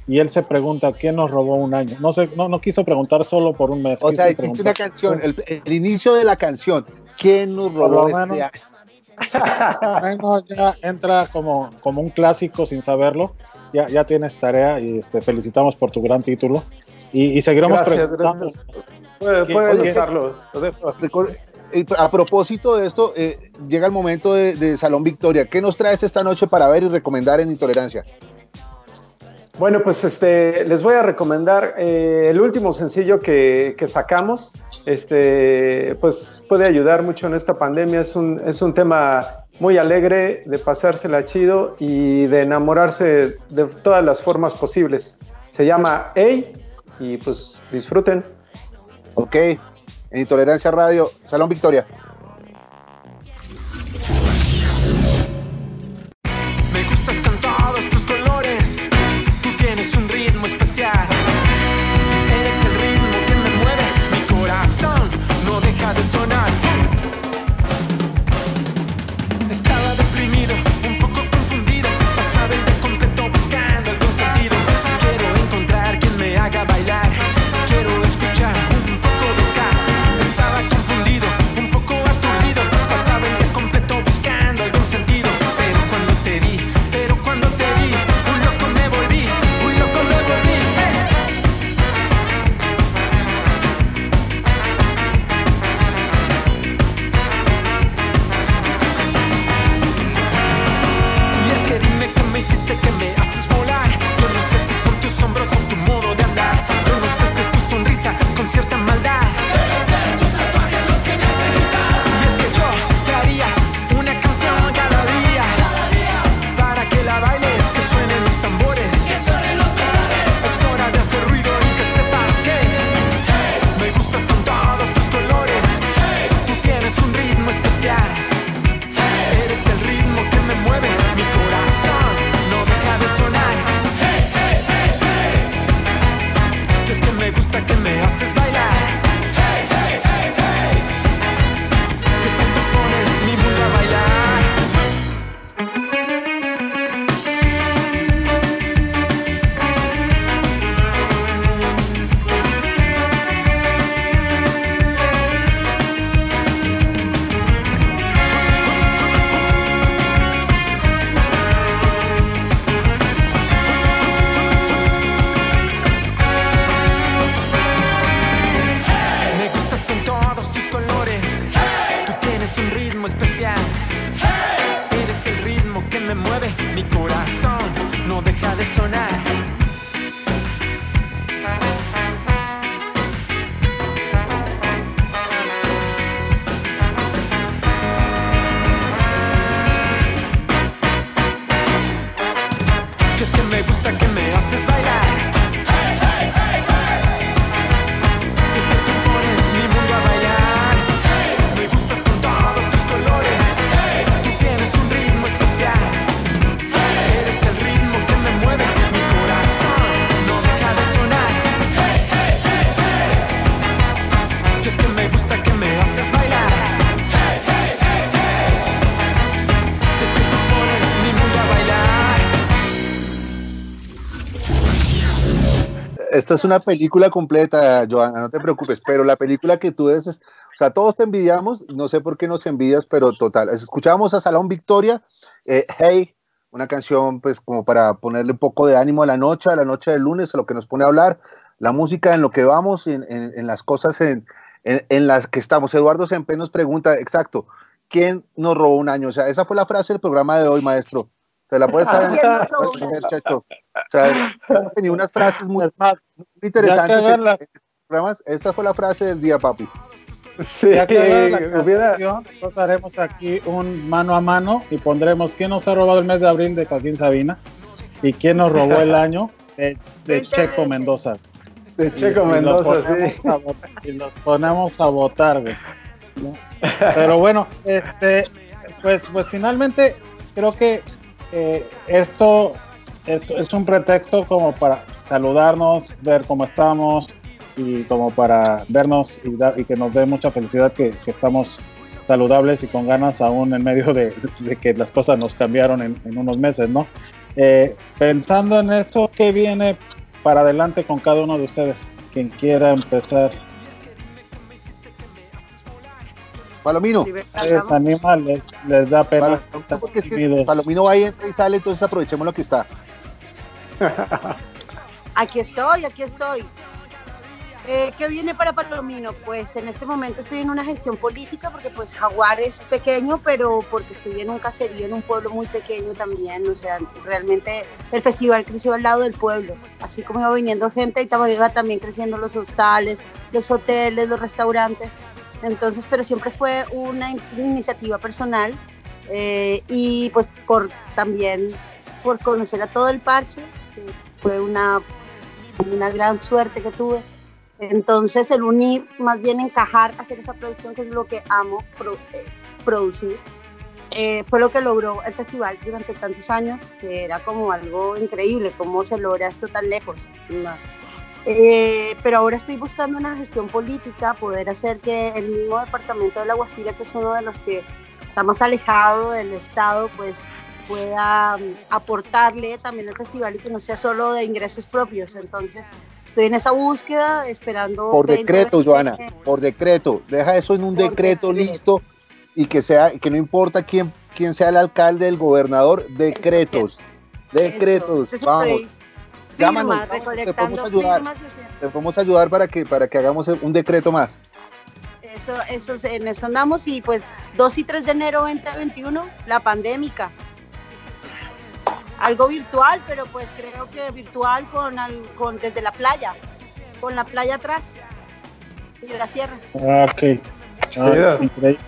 y él se pregunta quién nos robó un año. No, sé, no, no quiso preguntar solo por un mes. O sea, existe una canción, el, el, inicio de la canción, ¿quién nos robó este menos, año? bueno, ya entra como, como un clásico sin saberlo. Ya, ya tienes tarea y este, felicitamos por tu gran título. Y, y seguiremos gracias, gracias. Puede, puede usarlo. A propósito de esto, eh, llega el momento de, de, Salón Victoria. ¿Qué nos traes esta noche para ver y recomendar en Intolerancia? Bueno, pues este, les voy a recomendar eh, el último sencillo que, que, sacamos. Este, pues puede ayudar mucho en esta pandemia. Es un, es un tema muy alegre, de pasársela chido y de enamorarse de todas las formas posibles. Se llama Hey y pues disfruten. Ok, en Intolerancia Radio, Salón Victoria. Me gustas con cierta maldad. Esta es una película completa, Joana, no te preocupes, pero la película que tú ves, es- o sea, todos te envidiamos, no sé por qué nos envidias, pero total. Escuchábamos a Salón Victoria, eh, Hey, una canción pues como para ponerle un poco de ánimo a la noche, a la noche del lunes, a lo que nos pone a hablar, la música en lo que vamos, en, en- en las cosas en, en- las que estamos. Eduardo Sempe nos pregunta, exacto, ¿quién nos robó un año? O sea, esa fue la frase del programa de hoy, maestro. ¿Se la puedes saber? ¿Quién nos tenido unas frases muy, interesantes en, en estos programas. Esa fue la frase del día, papi. Sí, ya que la hubiera. canción, nosotros haremos aquí un mano a mano y pondremos quién nos ha robado el mes de abril de Joaquín Sabina y quién nos robó el año de, de Checo Mendoza. De Checo Y- y Mendoza, los sí. ponemos a votar- y los ponemos a votar, güey. ¿no? Pero bueno, este, pues, pues finalmente creo que eh, esto, esto es un pretexto como para saludarnos, ver cómo estamos y como para vernos y, dar- y que nos dé mucha felicidad que, que estamos saludables y con ganas aún en medio de, de que las cosas nos cambiaron en, en unos meses, ¿no? Eh, pensando en eso, ¿qué viene para adelante con cada uno de ustedes? Quien quiera empezar, Palomino. les anima, les, les da pena. Palomino, es. Palomino va y entra y sale, entonces aprovechemos lo que está. Aquí estoy, aquí estoy. Eh, ¿Qué viene para Palomino? Pues en este momento estoy en una gestión política porque pues Jaguar es pequeño, pero porque estoy en un caserío, en un pueblo muy pequeño también. O sea, realmente el festival creció al lado del pueblo. Así como iba viniendo gente, y iba también creciendo los hostales, los hoteles, los restaurantes. Entonces, pero siempre fue una in- iniciativa personal eh, y pues por también por conocer a todo el parche, fue una, una gran suerte que tuve. Entonces, el unir, más bien encajar, hacer esa producción que es lo que amo pro- eh, producir, eh, fue lo que logró el festival durante tantos años, que era como algo increíble, cómo se logra esto tan lejos. ¿no? Eh, pero ahora estoy buscando una gestión política, poder hacer que el mismo departamento de La Guajira, que es uno de los que está más alejado del Estado, pues pueda mm, aportarle también al festival y que no sea solo de ingresos propios. Entonces, estoy en esa búsqueda, esperando... Por 20, decreto, 20, Joana, por decreto. Deja eso en un decreto decreto. listo y que sea, que no importa quién, quién sea el alcalde, el gobernador, decretos. Decretos, Entonces, vamos. estoy Llámanos, te podemos ayudar. firmas Te podemos ayudar para que, para que hagamos un decreto más. Eso, eso, en eso andamos y pues 2 y 3 de enero 2021, la pandémica. Algo virtual, pero pues creo que virtual con, al- con desde la playa, con la playa atrás. y de la sierra. Ah, Ok. Ah, increíble.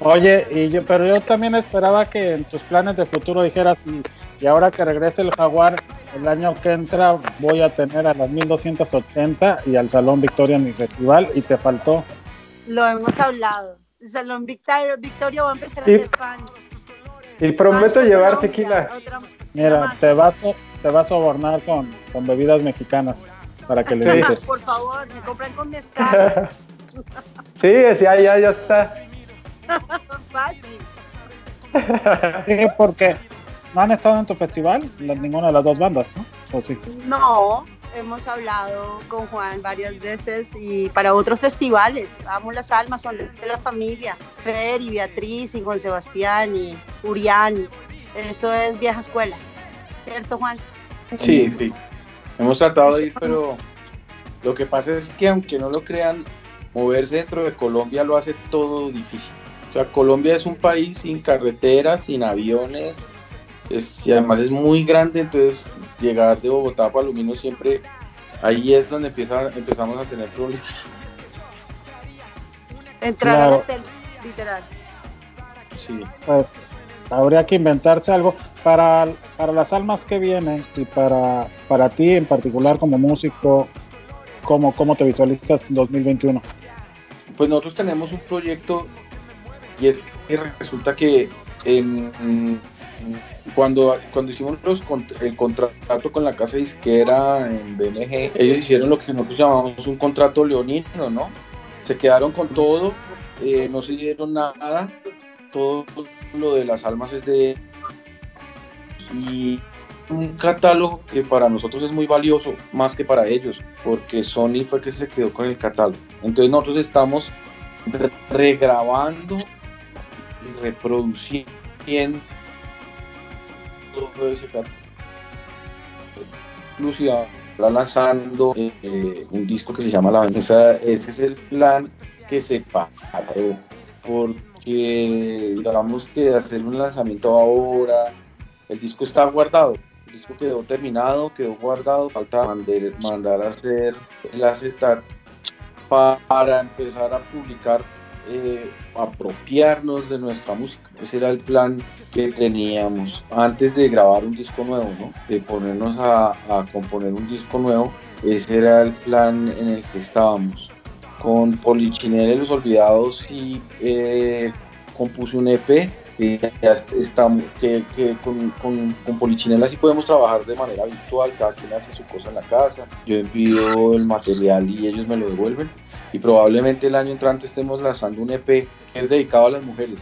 Oye, y yo, pero yo también esperaba que en tus planes de futuro dijeras, y, y ahora que regrese el Jaguar, el año que entra voy a tener a las 1280 y al Salón Victoria en mi festival, y te faltó. Lo hemos hablado. El Salón Victoria, Victoria va a empezar a Sí. ser fan. Y prometo llevar Colombia, tequila. Mira, te vas, a- te vas a sobornar con, con bebidas mexicanas para que le Sí. invites. Por favor, me compran con mezcal. Sí, ya, ya, ya está. Fácil. Sí, porque no han estado en tu festival ninguna de las dos bandas, ¿no? ¿O sí? No, hemos hablado con Juan varias veces y para otros festivales. Amo las almas, son de la familia. Fer y Beatriz y Juan Sebastián y Urián. Eso es vieja escuela. ¿Cierto, Juan? Sí, sí. Hemos tratado de ir, pero lo que pasa es que aunque no lo crean, moverse dentro de Colombia lo hace todo difícil. O sea, Colombia es un país sin carreteras, sin aviones, es- y además es muy grande, entonces llegar de Bogotá a Palomino siempre, ahí es donde empieza, empezamos a tener problemas. Entrar Claro. a la selva, literal. Sí. Pues habría que inventarse algo para, para las almas que vienen y para, para ti en particular como músico, ¿cómo, cómo te visualizas en 2021? Pues nosotros tenemos un proyecto y es que resulta que en- en- cuando, cuando hicimos los el contrato con la casa disquera en BMG, ellos hicieron lo que nosotros llamamos un contrato leonino, ¿no? Se quedaron con todo, eh, no se dieron nada, todo lo de las almas es de y un catálogo que para nosotros es muy valioso más que para ellos porque Sony fue que se quedó con el catálogo entonces nosotros estamos re- regrabando y reproduciendo todo ese Lucia está lanzando eh, un disco que se llama La Venganza. Ese es el plan que se paró porque digamos que hacer un lanzamiento ahora el disco está guardado, el disco quedó terminado, quedó guardado, falta mandar, mandar a hacer el acetar pa- para empezar a publicar, eh, apropiarnos de nuestra música. Ese era el plan que teníamos antes de grabar un disco nuevo, ¿no? De ponernos a, a componer un disco nuevo. Ese era el plan en el que estábamos. Con Polichinela y Los Olvidados y eh, compuse un EP que ya estamos, que, que con, con, con Polichinela sí podemos trabajar de manera virtual, cada quien hace su cosa en la casa, yo envío el material y ellos me lo devuelven y probablemente el año entrante estemos lanzando un EP que es dedicado a las mujeres,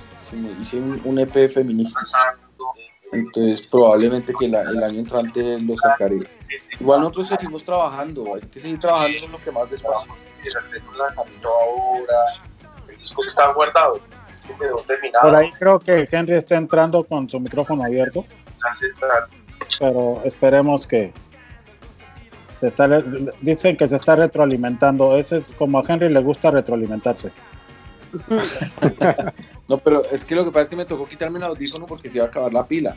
hice un, EP feminista, entonces probablemente que la- el año entrante lo sacaré. Igual nosotros seguimos trabajando, hay que seguir trabajando, eso es lo que más despacio. Ahora, el disco está guardado. Por ahí creo que Henry está entrando con su micrófono abierto, pero esperemos que se está, dicen que se está retroalimentando. Ese es como a Henry le gusta retroalimentarse. No, pero es que lo que pasa es que me tocó quitarme el audífono porque se iba a acabar la pila.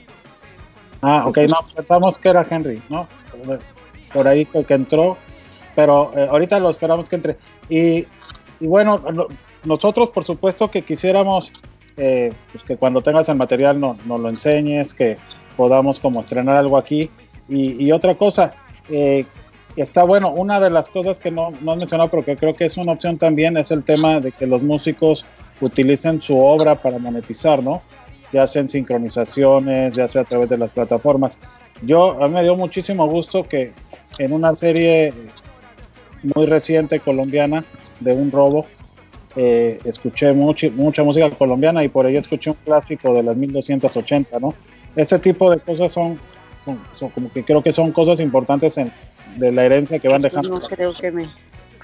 Ah, ok, no, pensamos que era Henry, ¿no? Por ahí que, que entró, pero eh, ahorita lo esperamos que entre. Y, y bueno, no- nosotros por supuesto que quisiéramos eh, pues que cuando tengas el material no- nos lo enseñes, que podamos como estrenar algo aquí. Y, y otra cosa, eh, está bueno, una de las cosas que no, no mencionado, pero que creo que es una opción también, es el tema de que los músicos utilicen su obra para monetizar, ¿no? Ya sea en sincronizaciones, ya sea a través de las plataformas. Yo, a mí me dio muchísimo gusto que en una serie muy reciente colombiana de un robo, eh, escuché mucho, mucha música colombiana y por ello escuché un clásico de las 1280, ¿no? Ese tipo de cosas son, son, son como que creo que son cosas importantes en, de la herencia que van dejando. No creo que me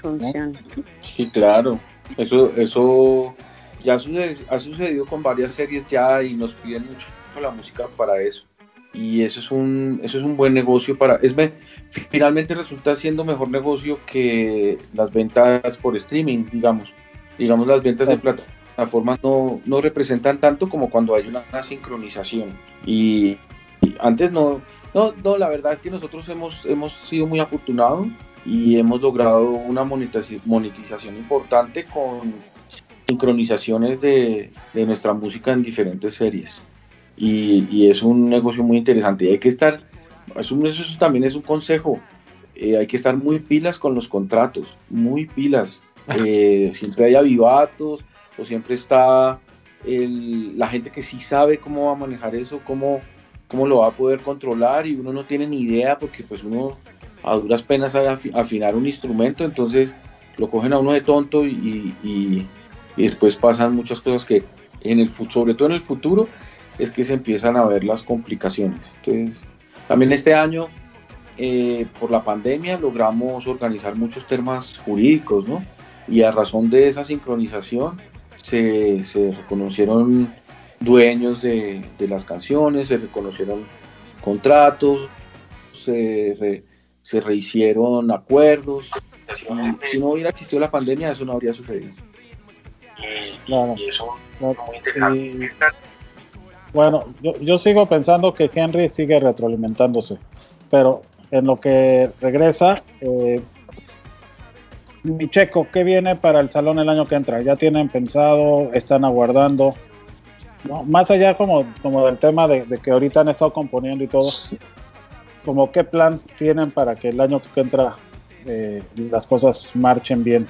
funcione. Sí, claro. Eso, eso ya sucede- ha sucedido con varias series ya y nos piden mucho la música para eso. Y eso es un, eso es un buen negocio para. Es, me- finalmente resulta siendo mejor negocio que las ventas por streaming, digamos. Digamos, las ventas de plataformas no, no representan tanto como cuando hay una, una sincronización. Y, y antes no, no, no, la verdad es que nosotros hemos, hemos sido muy afortunados y hemos logrado una monetización, monetización importante con sincronizaciones de, de, nuestra música en diferentes series. Y, y, es un negocio muy interesante. Y hay que estar, eso, eso también es un consejo, eh, hay que estar muy pilas con los contratos, muy pilas. Eh, siempre hay avivatos o siempre está el, la gente que sí sabe cómo va a manejar eso, cómo, cómo lo va a poder controlar y uno no tiene ni idea porque pues uno a duras penas sabe afinar un instrumento, entonces lo cogen a uno de tonto y, y, después pasan muchas cosas que en el sobre todo en el futuro es que se empiezan a ver las complicaciones. Entonces, también este año eh, por la pandemia logramos organizar muchos temas jurídicos, ¿no? Y a razón de esa sincronización se, se reconocieron dueños de, de, las canciones, se reconocieron contratos, se, re, se rehicieron acuerdos. Si no hubiera existido la pandemia, eso no habría sucedido. Y eso y, bueno, yo, yo sigo pensando que Henry sigue retroalimentándose, pero en lo que regresa, eh, mi checo, ¿qué viene para el salón el año que entra? ¿Ya tienen pensado? ¿Están aguardando? No, más allá como, como del tema de, que ahorita han estado componiendo y todo, como qué plan tienen para que el año que entra eh, las cosas marchen bien.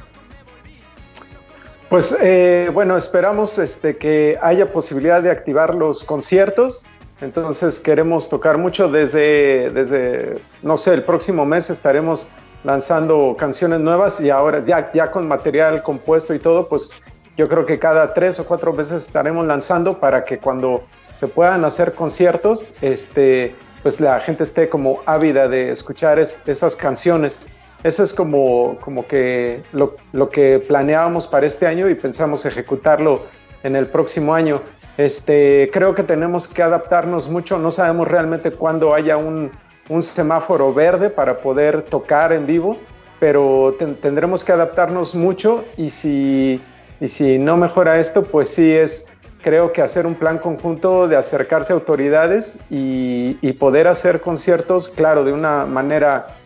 Pues eh, bueno, esperamos este, que haya posibilidad de activar los conciertos. Entonces queremos tocar mucho desde, desde, no sé, el próximo mes estaremos lanzando canciones nuevas y ahora ya, ya con material compuesto y todo, pues yo creo que cada tres o cuatro veces estaremos lanzando para que cuando se puedan hacer conciertos, este, pues la gente esté como ávida de escuchar es, esas canciones. Eso es como, como que lo, lo, que planeábamos para este año y pensamos ejecutarlo en el próximo año. Este, creo que tenemos que adaptarnos mucho, no sabemos realmente cuándo haya un, un semáforo verde para poder tocar en vivo, pero ten, tendremos que adaptarnos mucho y si, y si no mejora esto, pues sí es, creo que hacer un plan conjunto de acercarse a autoridades y, poder hacer conciertos, claro, de una manera,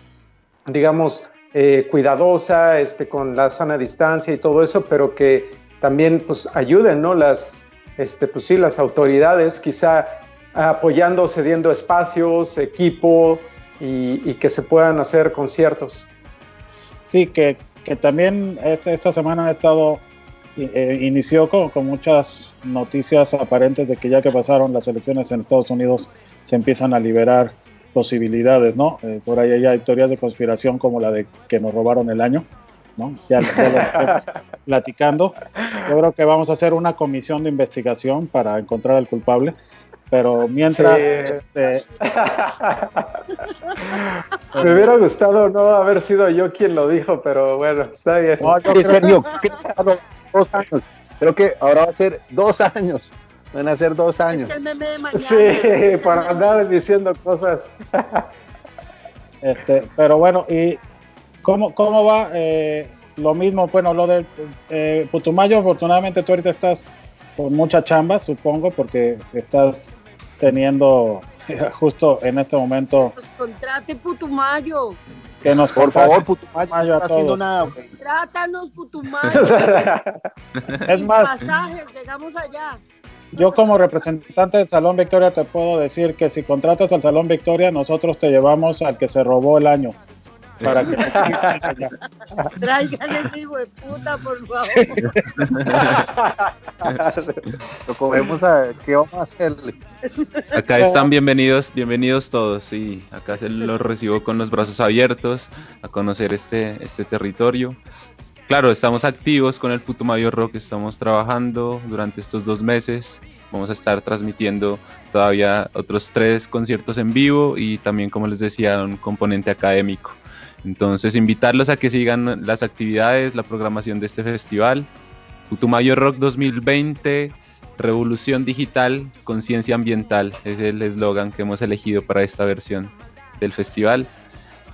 digamos, eh, cuidadosa, este, con la sana distancia y todo eso, pero que también pues ayuden, ¿no? Las, este, pues sí, las autoridades, quizá apoyando, cediendo espacios, equipo y, que se puedan hacer conciertos. Sí, que, que también esta, esta semana ha estado, eh, inició con, con, muchas noticias aparentes de que ya que pasaron las elecciones en Estados Unidos se empiezan a liberar posibilidades, ¿no? Eh, por ahí hay teorías de conspiración como la de que nos robaron el año, ¿no? Ya, ya lo estamos platicando. Yo creo que vamos a hacer una comisión de investigación para encontrar al culpable pero mientras sí. este... me hubiera gustado no haber sido yo quien lo dijo pero bueno está bien no, yo creo... dos años creo que ahora va a ser dos años van a ser dos años Es el meme de mañana. sí para andar diciendo cosas este pero bueno y cómo cómo va eh, lo mismo bueno lo del eh, Putumayo afortunadamente tú ahorita estás con mucha chamba supongo porque estás teniendo justo en este momento. Nos contrate Putumayo. Que nos por favor, Putumayo, no está haciendo nada. Trátanos Putumayo. es más, pasajes, llegamos allá. Yo como representante del Salón Victoria te puedo decir que si contratas al Salón Victoria, nosotros te llevamos al que se robó el año. Para que Traigan ese hijo de puta, por favor. Lo comemos a qué vamos a hacerle. Acá están bienvenidos, bienvenidos todos, y acá se los recibo con los brazos abiertos a conocer este, este territorio. Claro, estamos activos con el Putumayo Rock, estamos trabajando durante estos dos meses. Vamos a estar transmitiendo todavía otros tres conciertos en vivo y también, como les decía, un componente académico. Entonces, invitarlos a que sigan las actividades, la programación de este festival. Putumayo Rock 2020, Revolución Digital, Conciencia Ambiental, es el eslogan que hemos elegido para esta versión del festival.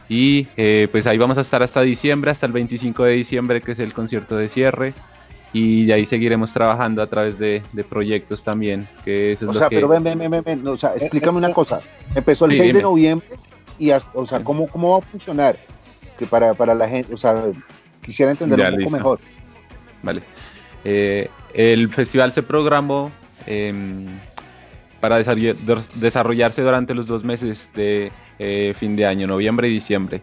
Y eh, pues ahí vamos a estar hasta diciembre, hasta el 25 de diciembre, que es el concierto de cierre. Y de ahí seguiremos trabajando a través de, de proyectos también. Que eso es o lo sea, que... pero ven, ven, ven, ven, o sea, explícame una cosa. Empezó el Sí, 6 de dime. noviembre y, hasta- o sea, ¿cómo, cómo va a funcionar? Que para, para la gente, o sea, quisiera entenderlo Ya, un poco listo. mejor. Vale. Eh, el festival se programó em, para desarroll- des- desarrollarse durante los dos meses de eh, fin de año, noviembre y diciembre.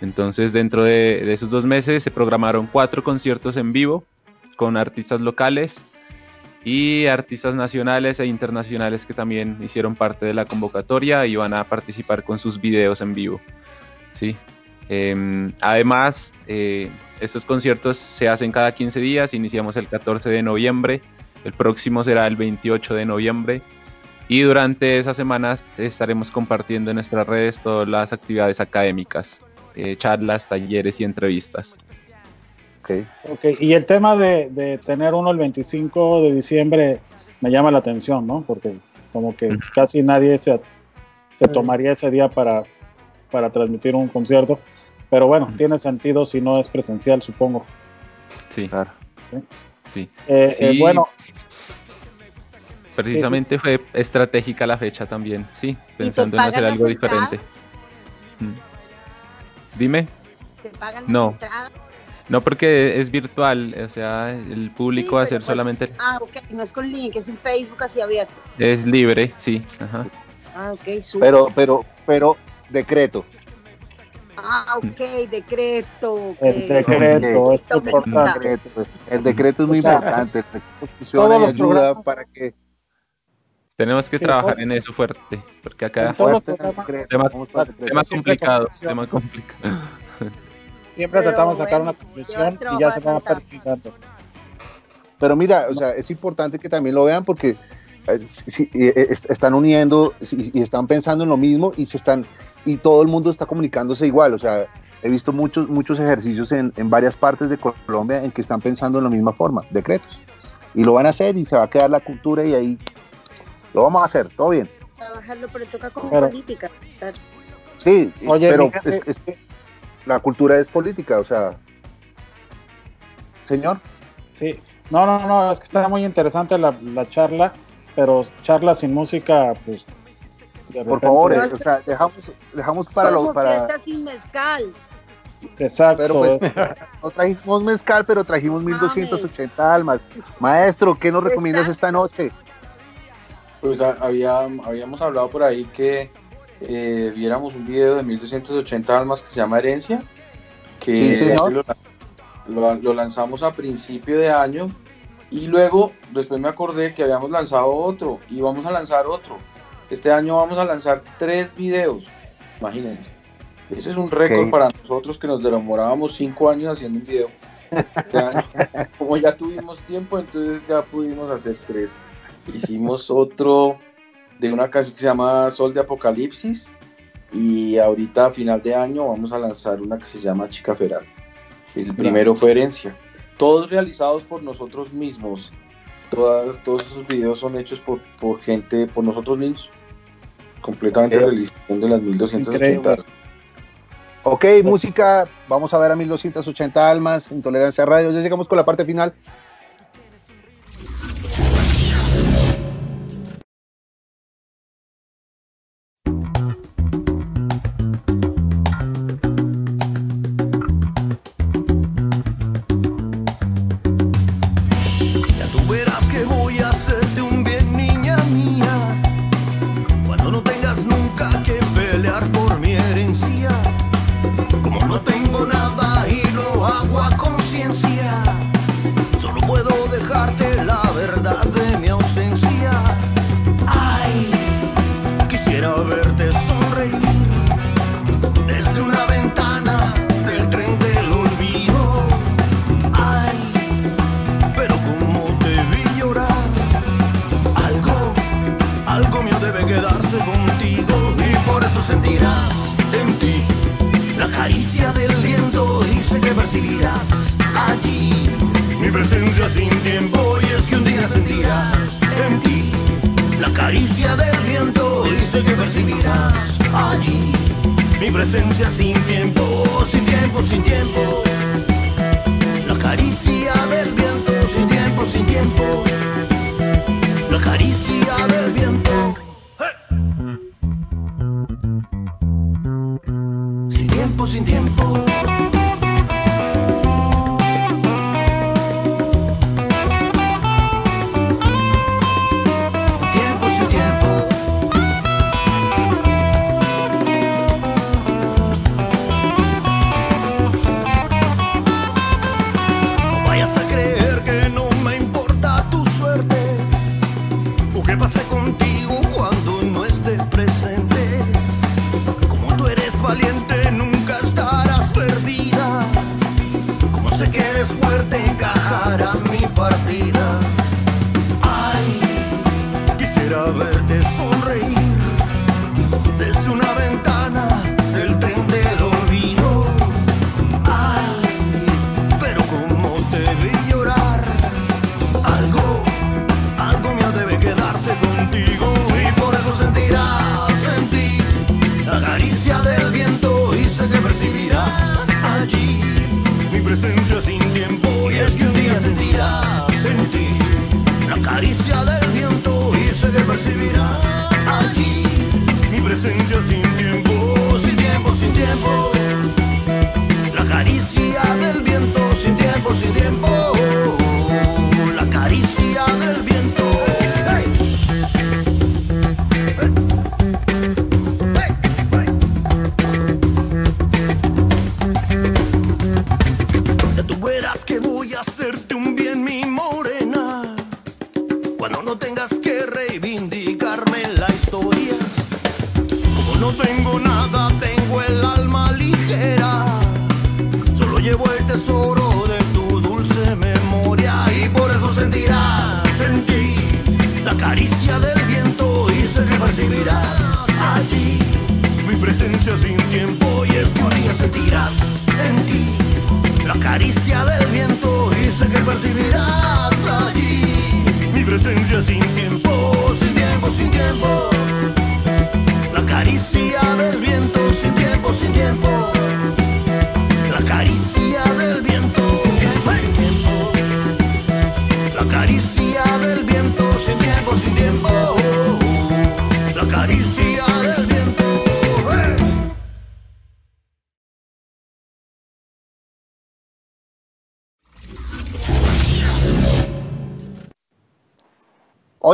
Entonces, dentro de, de esos dos meses se programaron cuatro conciertos en vivo con artistas locales y artistas nacionales e internacionales que también hicieron parte de la convocatoria y van a participar con sus videos en vivo. Sí. Em, además, eh, estos conciertos se hacen cada 15 días, iniciamos el 14 de noviembre, el próximo será el 28 de noviembre y durante esas semanas estaremos compartiendo en nuestras redes todas las actividades académicas, eh, charlas, talleres y entrevistas. Ok. Ok, y el tema de, de tener uno el 25 de diciembre me llama la atención, ¿no? Porque como que casi nadie se, se tomaría ese día para, para transmitir un concierto. Pero bueno, tiene sentido si no es presencial, supongo. Sí, Claro. sí. Eh, Sí. eh, bueno, Precisamente fue estratégica la fecha también, sí, ¿Y te pensando en hacer algo entradas? diferente. Mm. Dime. ¿Te pagan las No. entradas? No, porque es virtual, o sea, el público Sí, va a ser pues- solamente, Ah, ok, no es con link, es en Facebook así abierto. es libre, sí, ajá. Ah, ok, súper. Pero, pero, pero, decreto. Ah, ok, decreto. ok. el decreto es Toma en importante. Decreto. El decreto es muy O sea, importante. El decreto funciona todos y los ayuda programas- para que Tenemos que Sí, trabajar por- en eso fuerte, porque acá En todos los fuerte decreto, tema, tema siempre complicado, tema complicado. Siempre Pero tratamos de sacar bueno, una conclusión y ya se va perfilando. Pero mira, o sea, es importante que también lo vean porque sí, eh, est- están uniendo y están pensando en lo mismo y se están y todo el mundo está comunicándose igual. O sea, he visto muchos muchos ejercicios en, en varias partes de Colombia en que están pensando en la misma forma, decretos. Y lo van a hacer y se va a quedar la cultura y ahí lo vamos a hacer, todo bien. Trabajarlo, pero toca con Pero- política. Sí, Oye, pero es- es- la cultura es política, o sea, señor. Sí, no, no, no, es que está muy interesante la, la charla, pero charla sin música, pues. de Por repente- favor, eh, o sea, dejamos, dejamos para Como lo para fiesta sin mezcal. Exacto. pero pues, es- no trajimos mezcal, pero trajimos 1280 almas. Maestro, ¿qué nos recomiendas Exacto. esta noche? Pues había, habíamos hablado por ahí que eh, viéramos un video de 1280 almas que se llama Herencia, que Sí, señor. lo, lo- lo lanzamos a principio de año y luego después me acordé que habíamos lanzado otro y vamos a lanzar otro. Este año vamos a lanzar tres videos, imagínense. Eso es un récord para nosotros que nos demorábamos cinco años haciendo un video. Este año, como ya tuvimos tiempo, entonces ya pudimos hacer tres. Hicimos otro de una canción que se llama Sol de Apocalipsis y ahorita a final de año vamos a lanzar una que se llama Chica Feral. El primero fue Herencia. Todos realizados por nosotros mismos. Todas, todos esos videos son hechos por, por gente, por nosotros mismos. Completamente Ok. realización de las 1280. Increíble. Ok, música, vamos a ver a 1280 almas, Intolerancia Radio. Ya llegamos con la parte final. Tiempo. sin tiempo.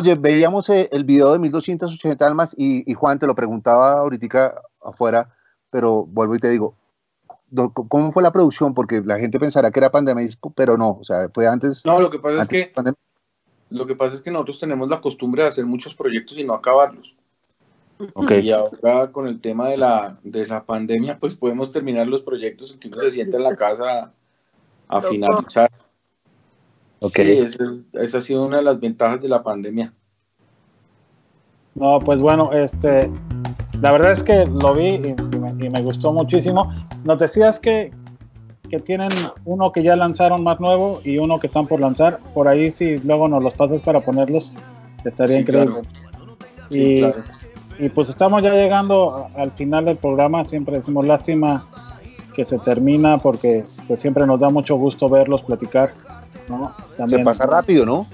Oye, veíamos eh, el video de 1280 almas y, y Juan te lo preguntaba ahorita afuera, pero vuelvo y te digo, ¿cómo fue la producción? Porque la gente pensará que era pandemia, pero no, o sea, fue antes. No, lo que pasa es que pandemia. lo que pasa es que nosotros tenemos la costumbre de hacer muchos proyectos y no acabarlos. Y ahora con el tema de la, de la pandemia, pues podemos terminar los proyectos en que uno se sienta en la casa a finalizar. Sí, esa, es- esa ha sido una de las ventajas de la pandemia. No, pues bueno, este, la verdad es que lo vi y, y me, y me gustó muchísimo. Nos decías que, que tienen uno que ya lanzaron más nuevo y uno que están por lanzar. Por ahí, si luego nos los pasas para ponerlos, estaría Sí, increíble. Sí, y, claro. y pues estamos ya llegando al final del programa. Siempre decimos lástima que se termina porque pues siempre nos da mucho gusto verlos platicar. ¿No? Se pasa rápido, ¿no?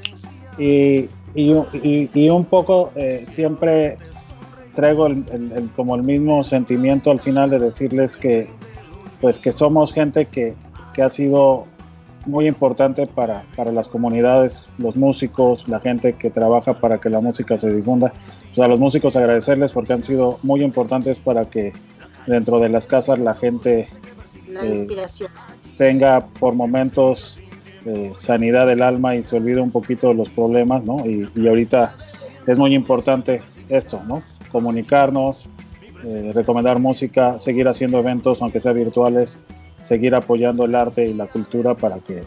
y, y, y- y un poco eh, siempre traigo el- el- el- como el mismo sentimiento al final de decirles que pues que somos gente que, que ha sido muy importante para, para las comunidades, los músicos, la gente que trabaja para que la música se difunda. A los músicos agradecerles porque han sido muy importantes para que dentro de las casas la gente La Eh, tenga por momentos eh, sanidad del alma y se olvide un poquito de los problemas, ¿no? Y, ahorita es muy importante esto, ¿no? Comunicarnos, eh, recomendar música, seguir haciendo eventos, aunque sea virtuales, seguir apoyando el arte y la cultura para que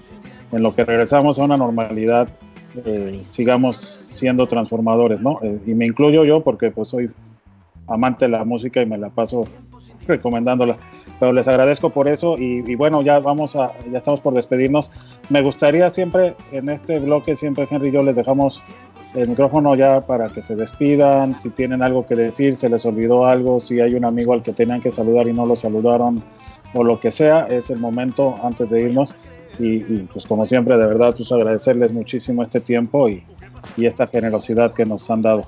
en lo que regresamos a una normalidad eh, sigamos siendo transformadores, ¿no? Y me incluyo yo porque pues soy amante de la música y me la paso recomendándola. Pero les agradezco por eso y, y bueno, ya vamos a, ya estamos por despedirnos. Me gustaría siempre en este bloque, siempre Henry y yo les dejamos el micrófono ya para que se despidan, si tienen algo que decir, se les olvidó algo, si hay un amigo al que tenían que saludar y no lo saludaron o lo que sea, es el momento antes de irnos. Y, y, pues como siempre, de verdad, pues agradecerles muchísimo este tiempo y, y esta generosidad que nos han dado.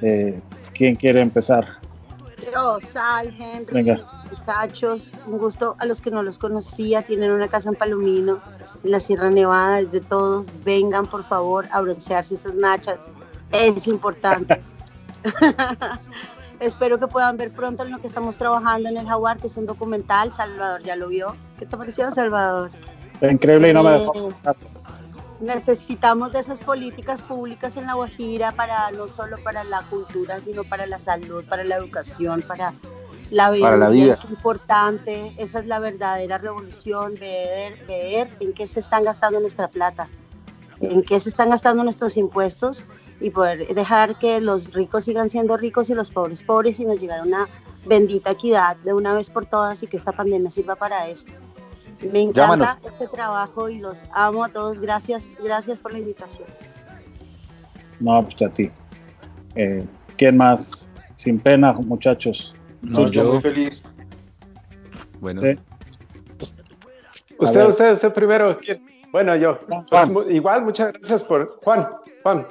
Eh, ¿Quién quiere empezar? Alejandro, Sal, Henry, Venga. muchachos, un gusto a los que no los conocía, tienen una casa en Palomino, en la Sierra Nevada, es de todos, vengan por favor a broncearse esas nachas, es importante. Espero que puedan ver pronto en lo que estamos trabajando en el Jaguar, que es un documental, Salvador ya lo vio. ¿Qué te pareció, Salvador? Increíble y no me Eh, dejó. Necesitamos de esas políticas públicas en La Guajira para no solo para la cultura, sino para la salud, para la educación, para la vida. Para la vida. Es importante, esa es la verdadera revolución, ver, ver en qué se están gastando nuestra plata, en qué se están gastando nuestros impuestos y poder dejar que los ricos sigan siendo ricos y los pobres pobres y nos llegar a una bendita equidad de una vez por todas y que esta pandemia sirva para esto. Me encanta Llámanos. este trabajo y los amo a todos. Gracias, gracias por la invitación. No, pues a ti. Eh, ¿Quién más? Sin pena, muchachos. No, yo yo, muy feliz. bueno, Sí. Usted, ver. usted, usted primero. ¿quién? Bueno, yo. Juan. Pues, igual, muchas gracias por. Juan, Juan.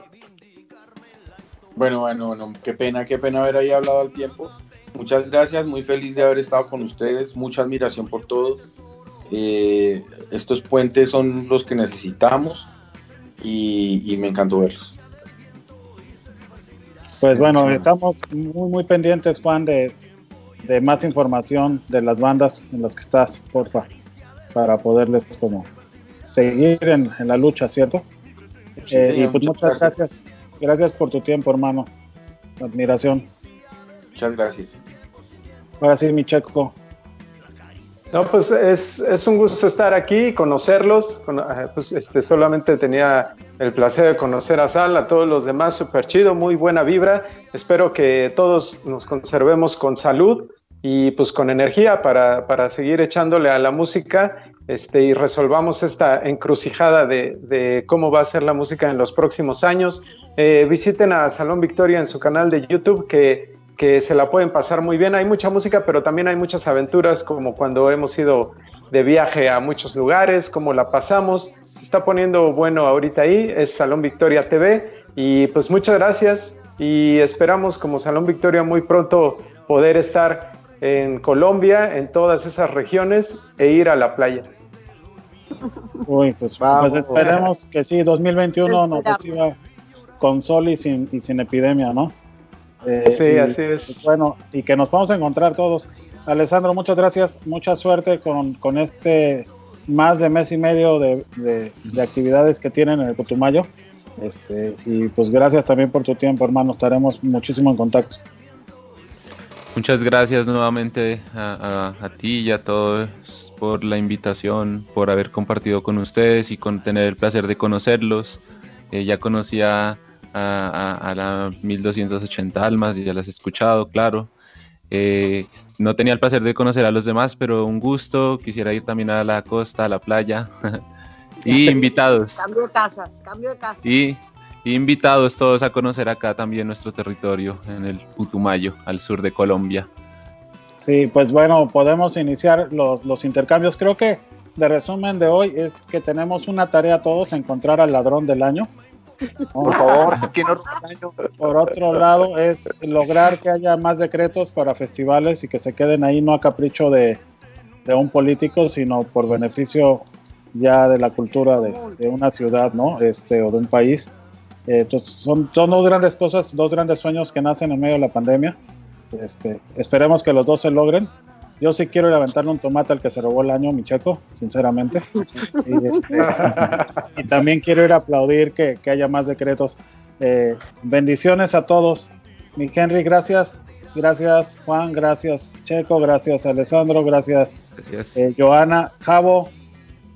Bueno, bueno, bueno, qué pena, qué pena haber ahí hablado al tiempo. Muchas gracias, muy feliz de haber estado con ustedes, mucha admiración por todos. Eh, estos puentes son los que necesitamos y, y me encantó verlos. Pues bueno, estamos muy, muy pendientes, Juan, de, de más información de las bandas en las que estás, porfa, para poderles como seguir en, en la lucha, ¿cierto? Sí, Eh, y pues muchas gracias. Gracias por tu tiempo, hermano. Admiración. Muchas gracias. Ahora sí, mi checo. No, pues es, es un gusto estar aquí, conocerlos. Con- eh, pues, este, solamente tenía el placer de conocer a Sal, a todos los demás, súper chido, muy buena vibra. Espero que todos nos conservemos con salud y pues con energía para, para seguir echándole a la música este, y resolvamos esta encrucijada de, de cómo va a ser la música en los próximos años. Eh, visiten a Salón Victoria en su canal de YouTube que que se la pueden pasar muy bien. Hay mucha música, pero también hay muchas aventuras, como cuando hemos ido de viaje a muchos lugares, como la pasamos. Se está poniendo bueno ahorita ahí, es Salón Victoria TV. Y pues muchas gracias y esperamos como Salón Victoria muy pronto poder estar en Colombia, en todas esas regiones e ir a la playa. Uy, pues, Vamos. pues esperemos que sí, 2021 nos reciba con sol y sin, y sin epidemia, ¿no? Eh, Sí, y, así es. pues, bueno, y que nos vamos a encontrar todos. Alessandro, muchas gracias, mucha suerte con, con este más de mes y medio de, de- de actividades que tienen en el Putumayo. Este, y pues gracias también por tu tiempo, hermano. Estaremos muchísimo en contacto. muchas gracias nuevamente a, a- a ti y a todos por la invitación, por haber compartido con ustedes y con tener el placer de conocerlos. Eh, ya conocía a, a- a la 1280 almas y ya las he escuchado, claro. Eh, no tenía el placer de conocer a los demás, pero un gusto. Quisiera ir también a la costa, a la playa. y invitados. Cambio de casas, cambio de casas. Y, y invitados todos a conocer acá también nuestro territorio, en el Putumayo, al sur de Colombia. Sí, pues bueno, podemos iniciar los, los intercambios. Creo que de resumen de hoy es que tenemos una tarea todos, encontrar al ladrón del año. Por favor, que no. Por otro lado, es lograr que haya más decretos para festivales y que se queden ahí no a capricho de, de un político, sino por beneficio ya de la cultura de, de una ciudad, ¿no? Este, o de un país. Eh, Entonces, son, son dos grandes cosas, dos grandes sueños que nacen en medio de la pandemia. Este, esperemos que los dos se logren. Yo sí quiero ir a aventarle un tomate al que se robó el año, mi checo, sinceramente. Y, este, y también quiero ir a aplaudir que, que haya más decretos. Eh, bendiciones a todos. Mi Henry, gracias. Gracias, Juan. Gracias, Checo. Gracias, Alessandro. Gracias, Gracias. eh, Joana. Javo,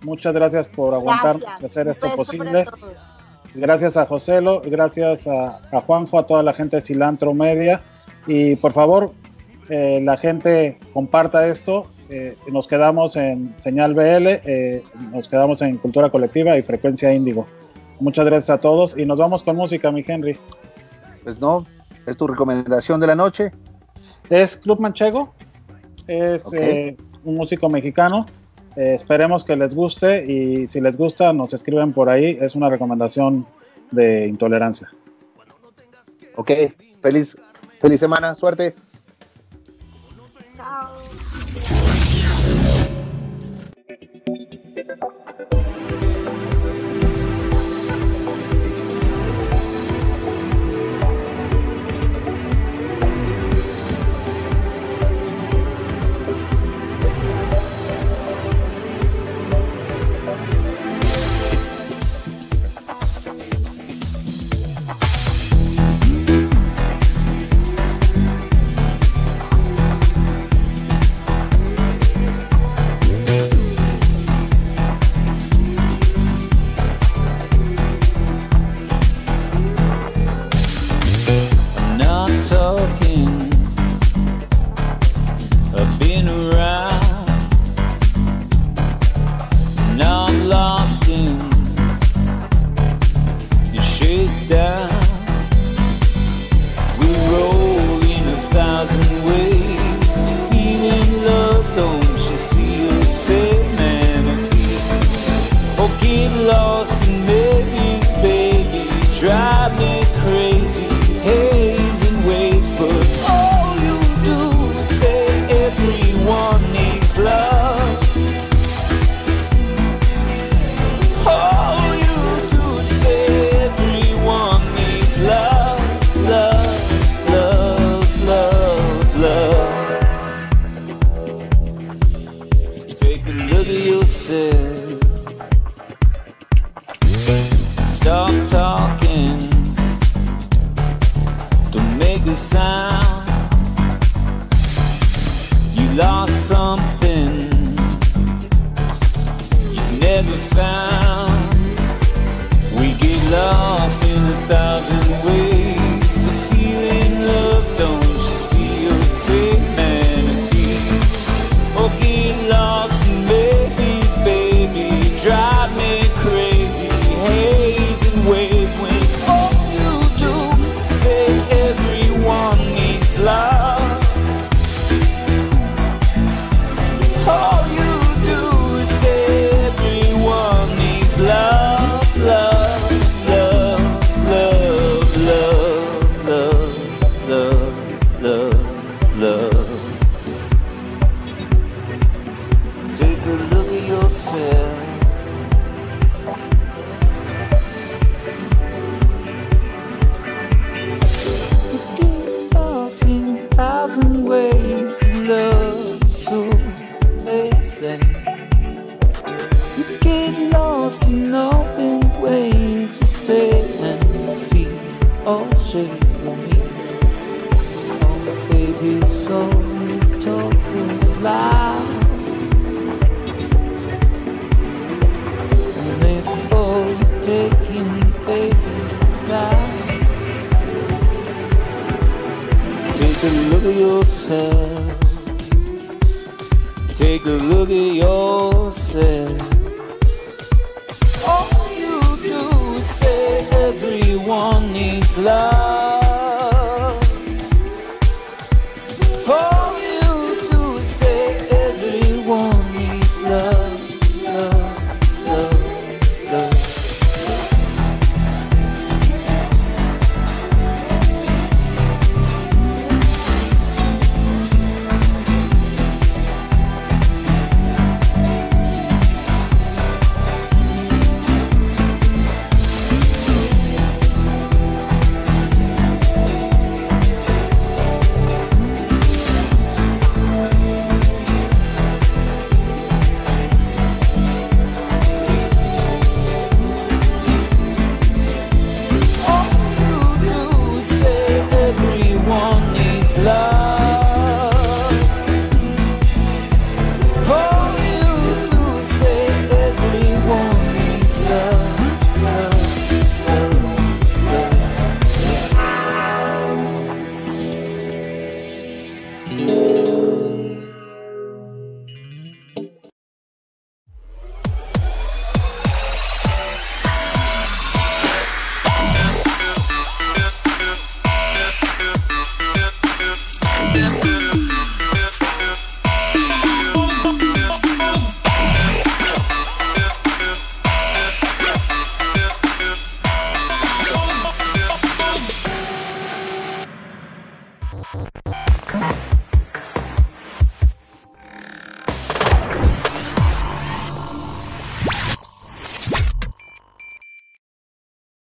muchas gracias por aguantarnos Gracias. hacer esto posible. Gracias a Joselo, gracias a, a Juanjo, a toda la gente de Cilantro Media. Y por favor, eh, la gente comparta esto. eh, nos quedamos en Señal BL, eh, nos quedamos en Cultura Colectiva y Frecuencia Índigo. Muchas gracias a todos y nos vamos con música, mi Henry. Pues no, es tu recomendación de la noche. Es Club Manchego, es un músico mexicano. Esperemos que les guste y si les gusta nos escriben por ahí. Es una recomendación de intolerancia. Ok, feliz, feliz semana, suerte. Tchau.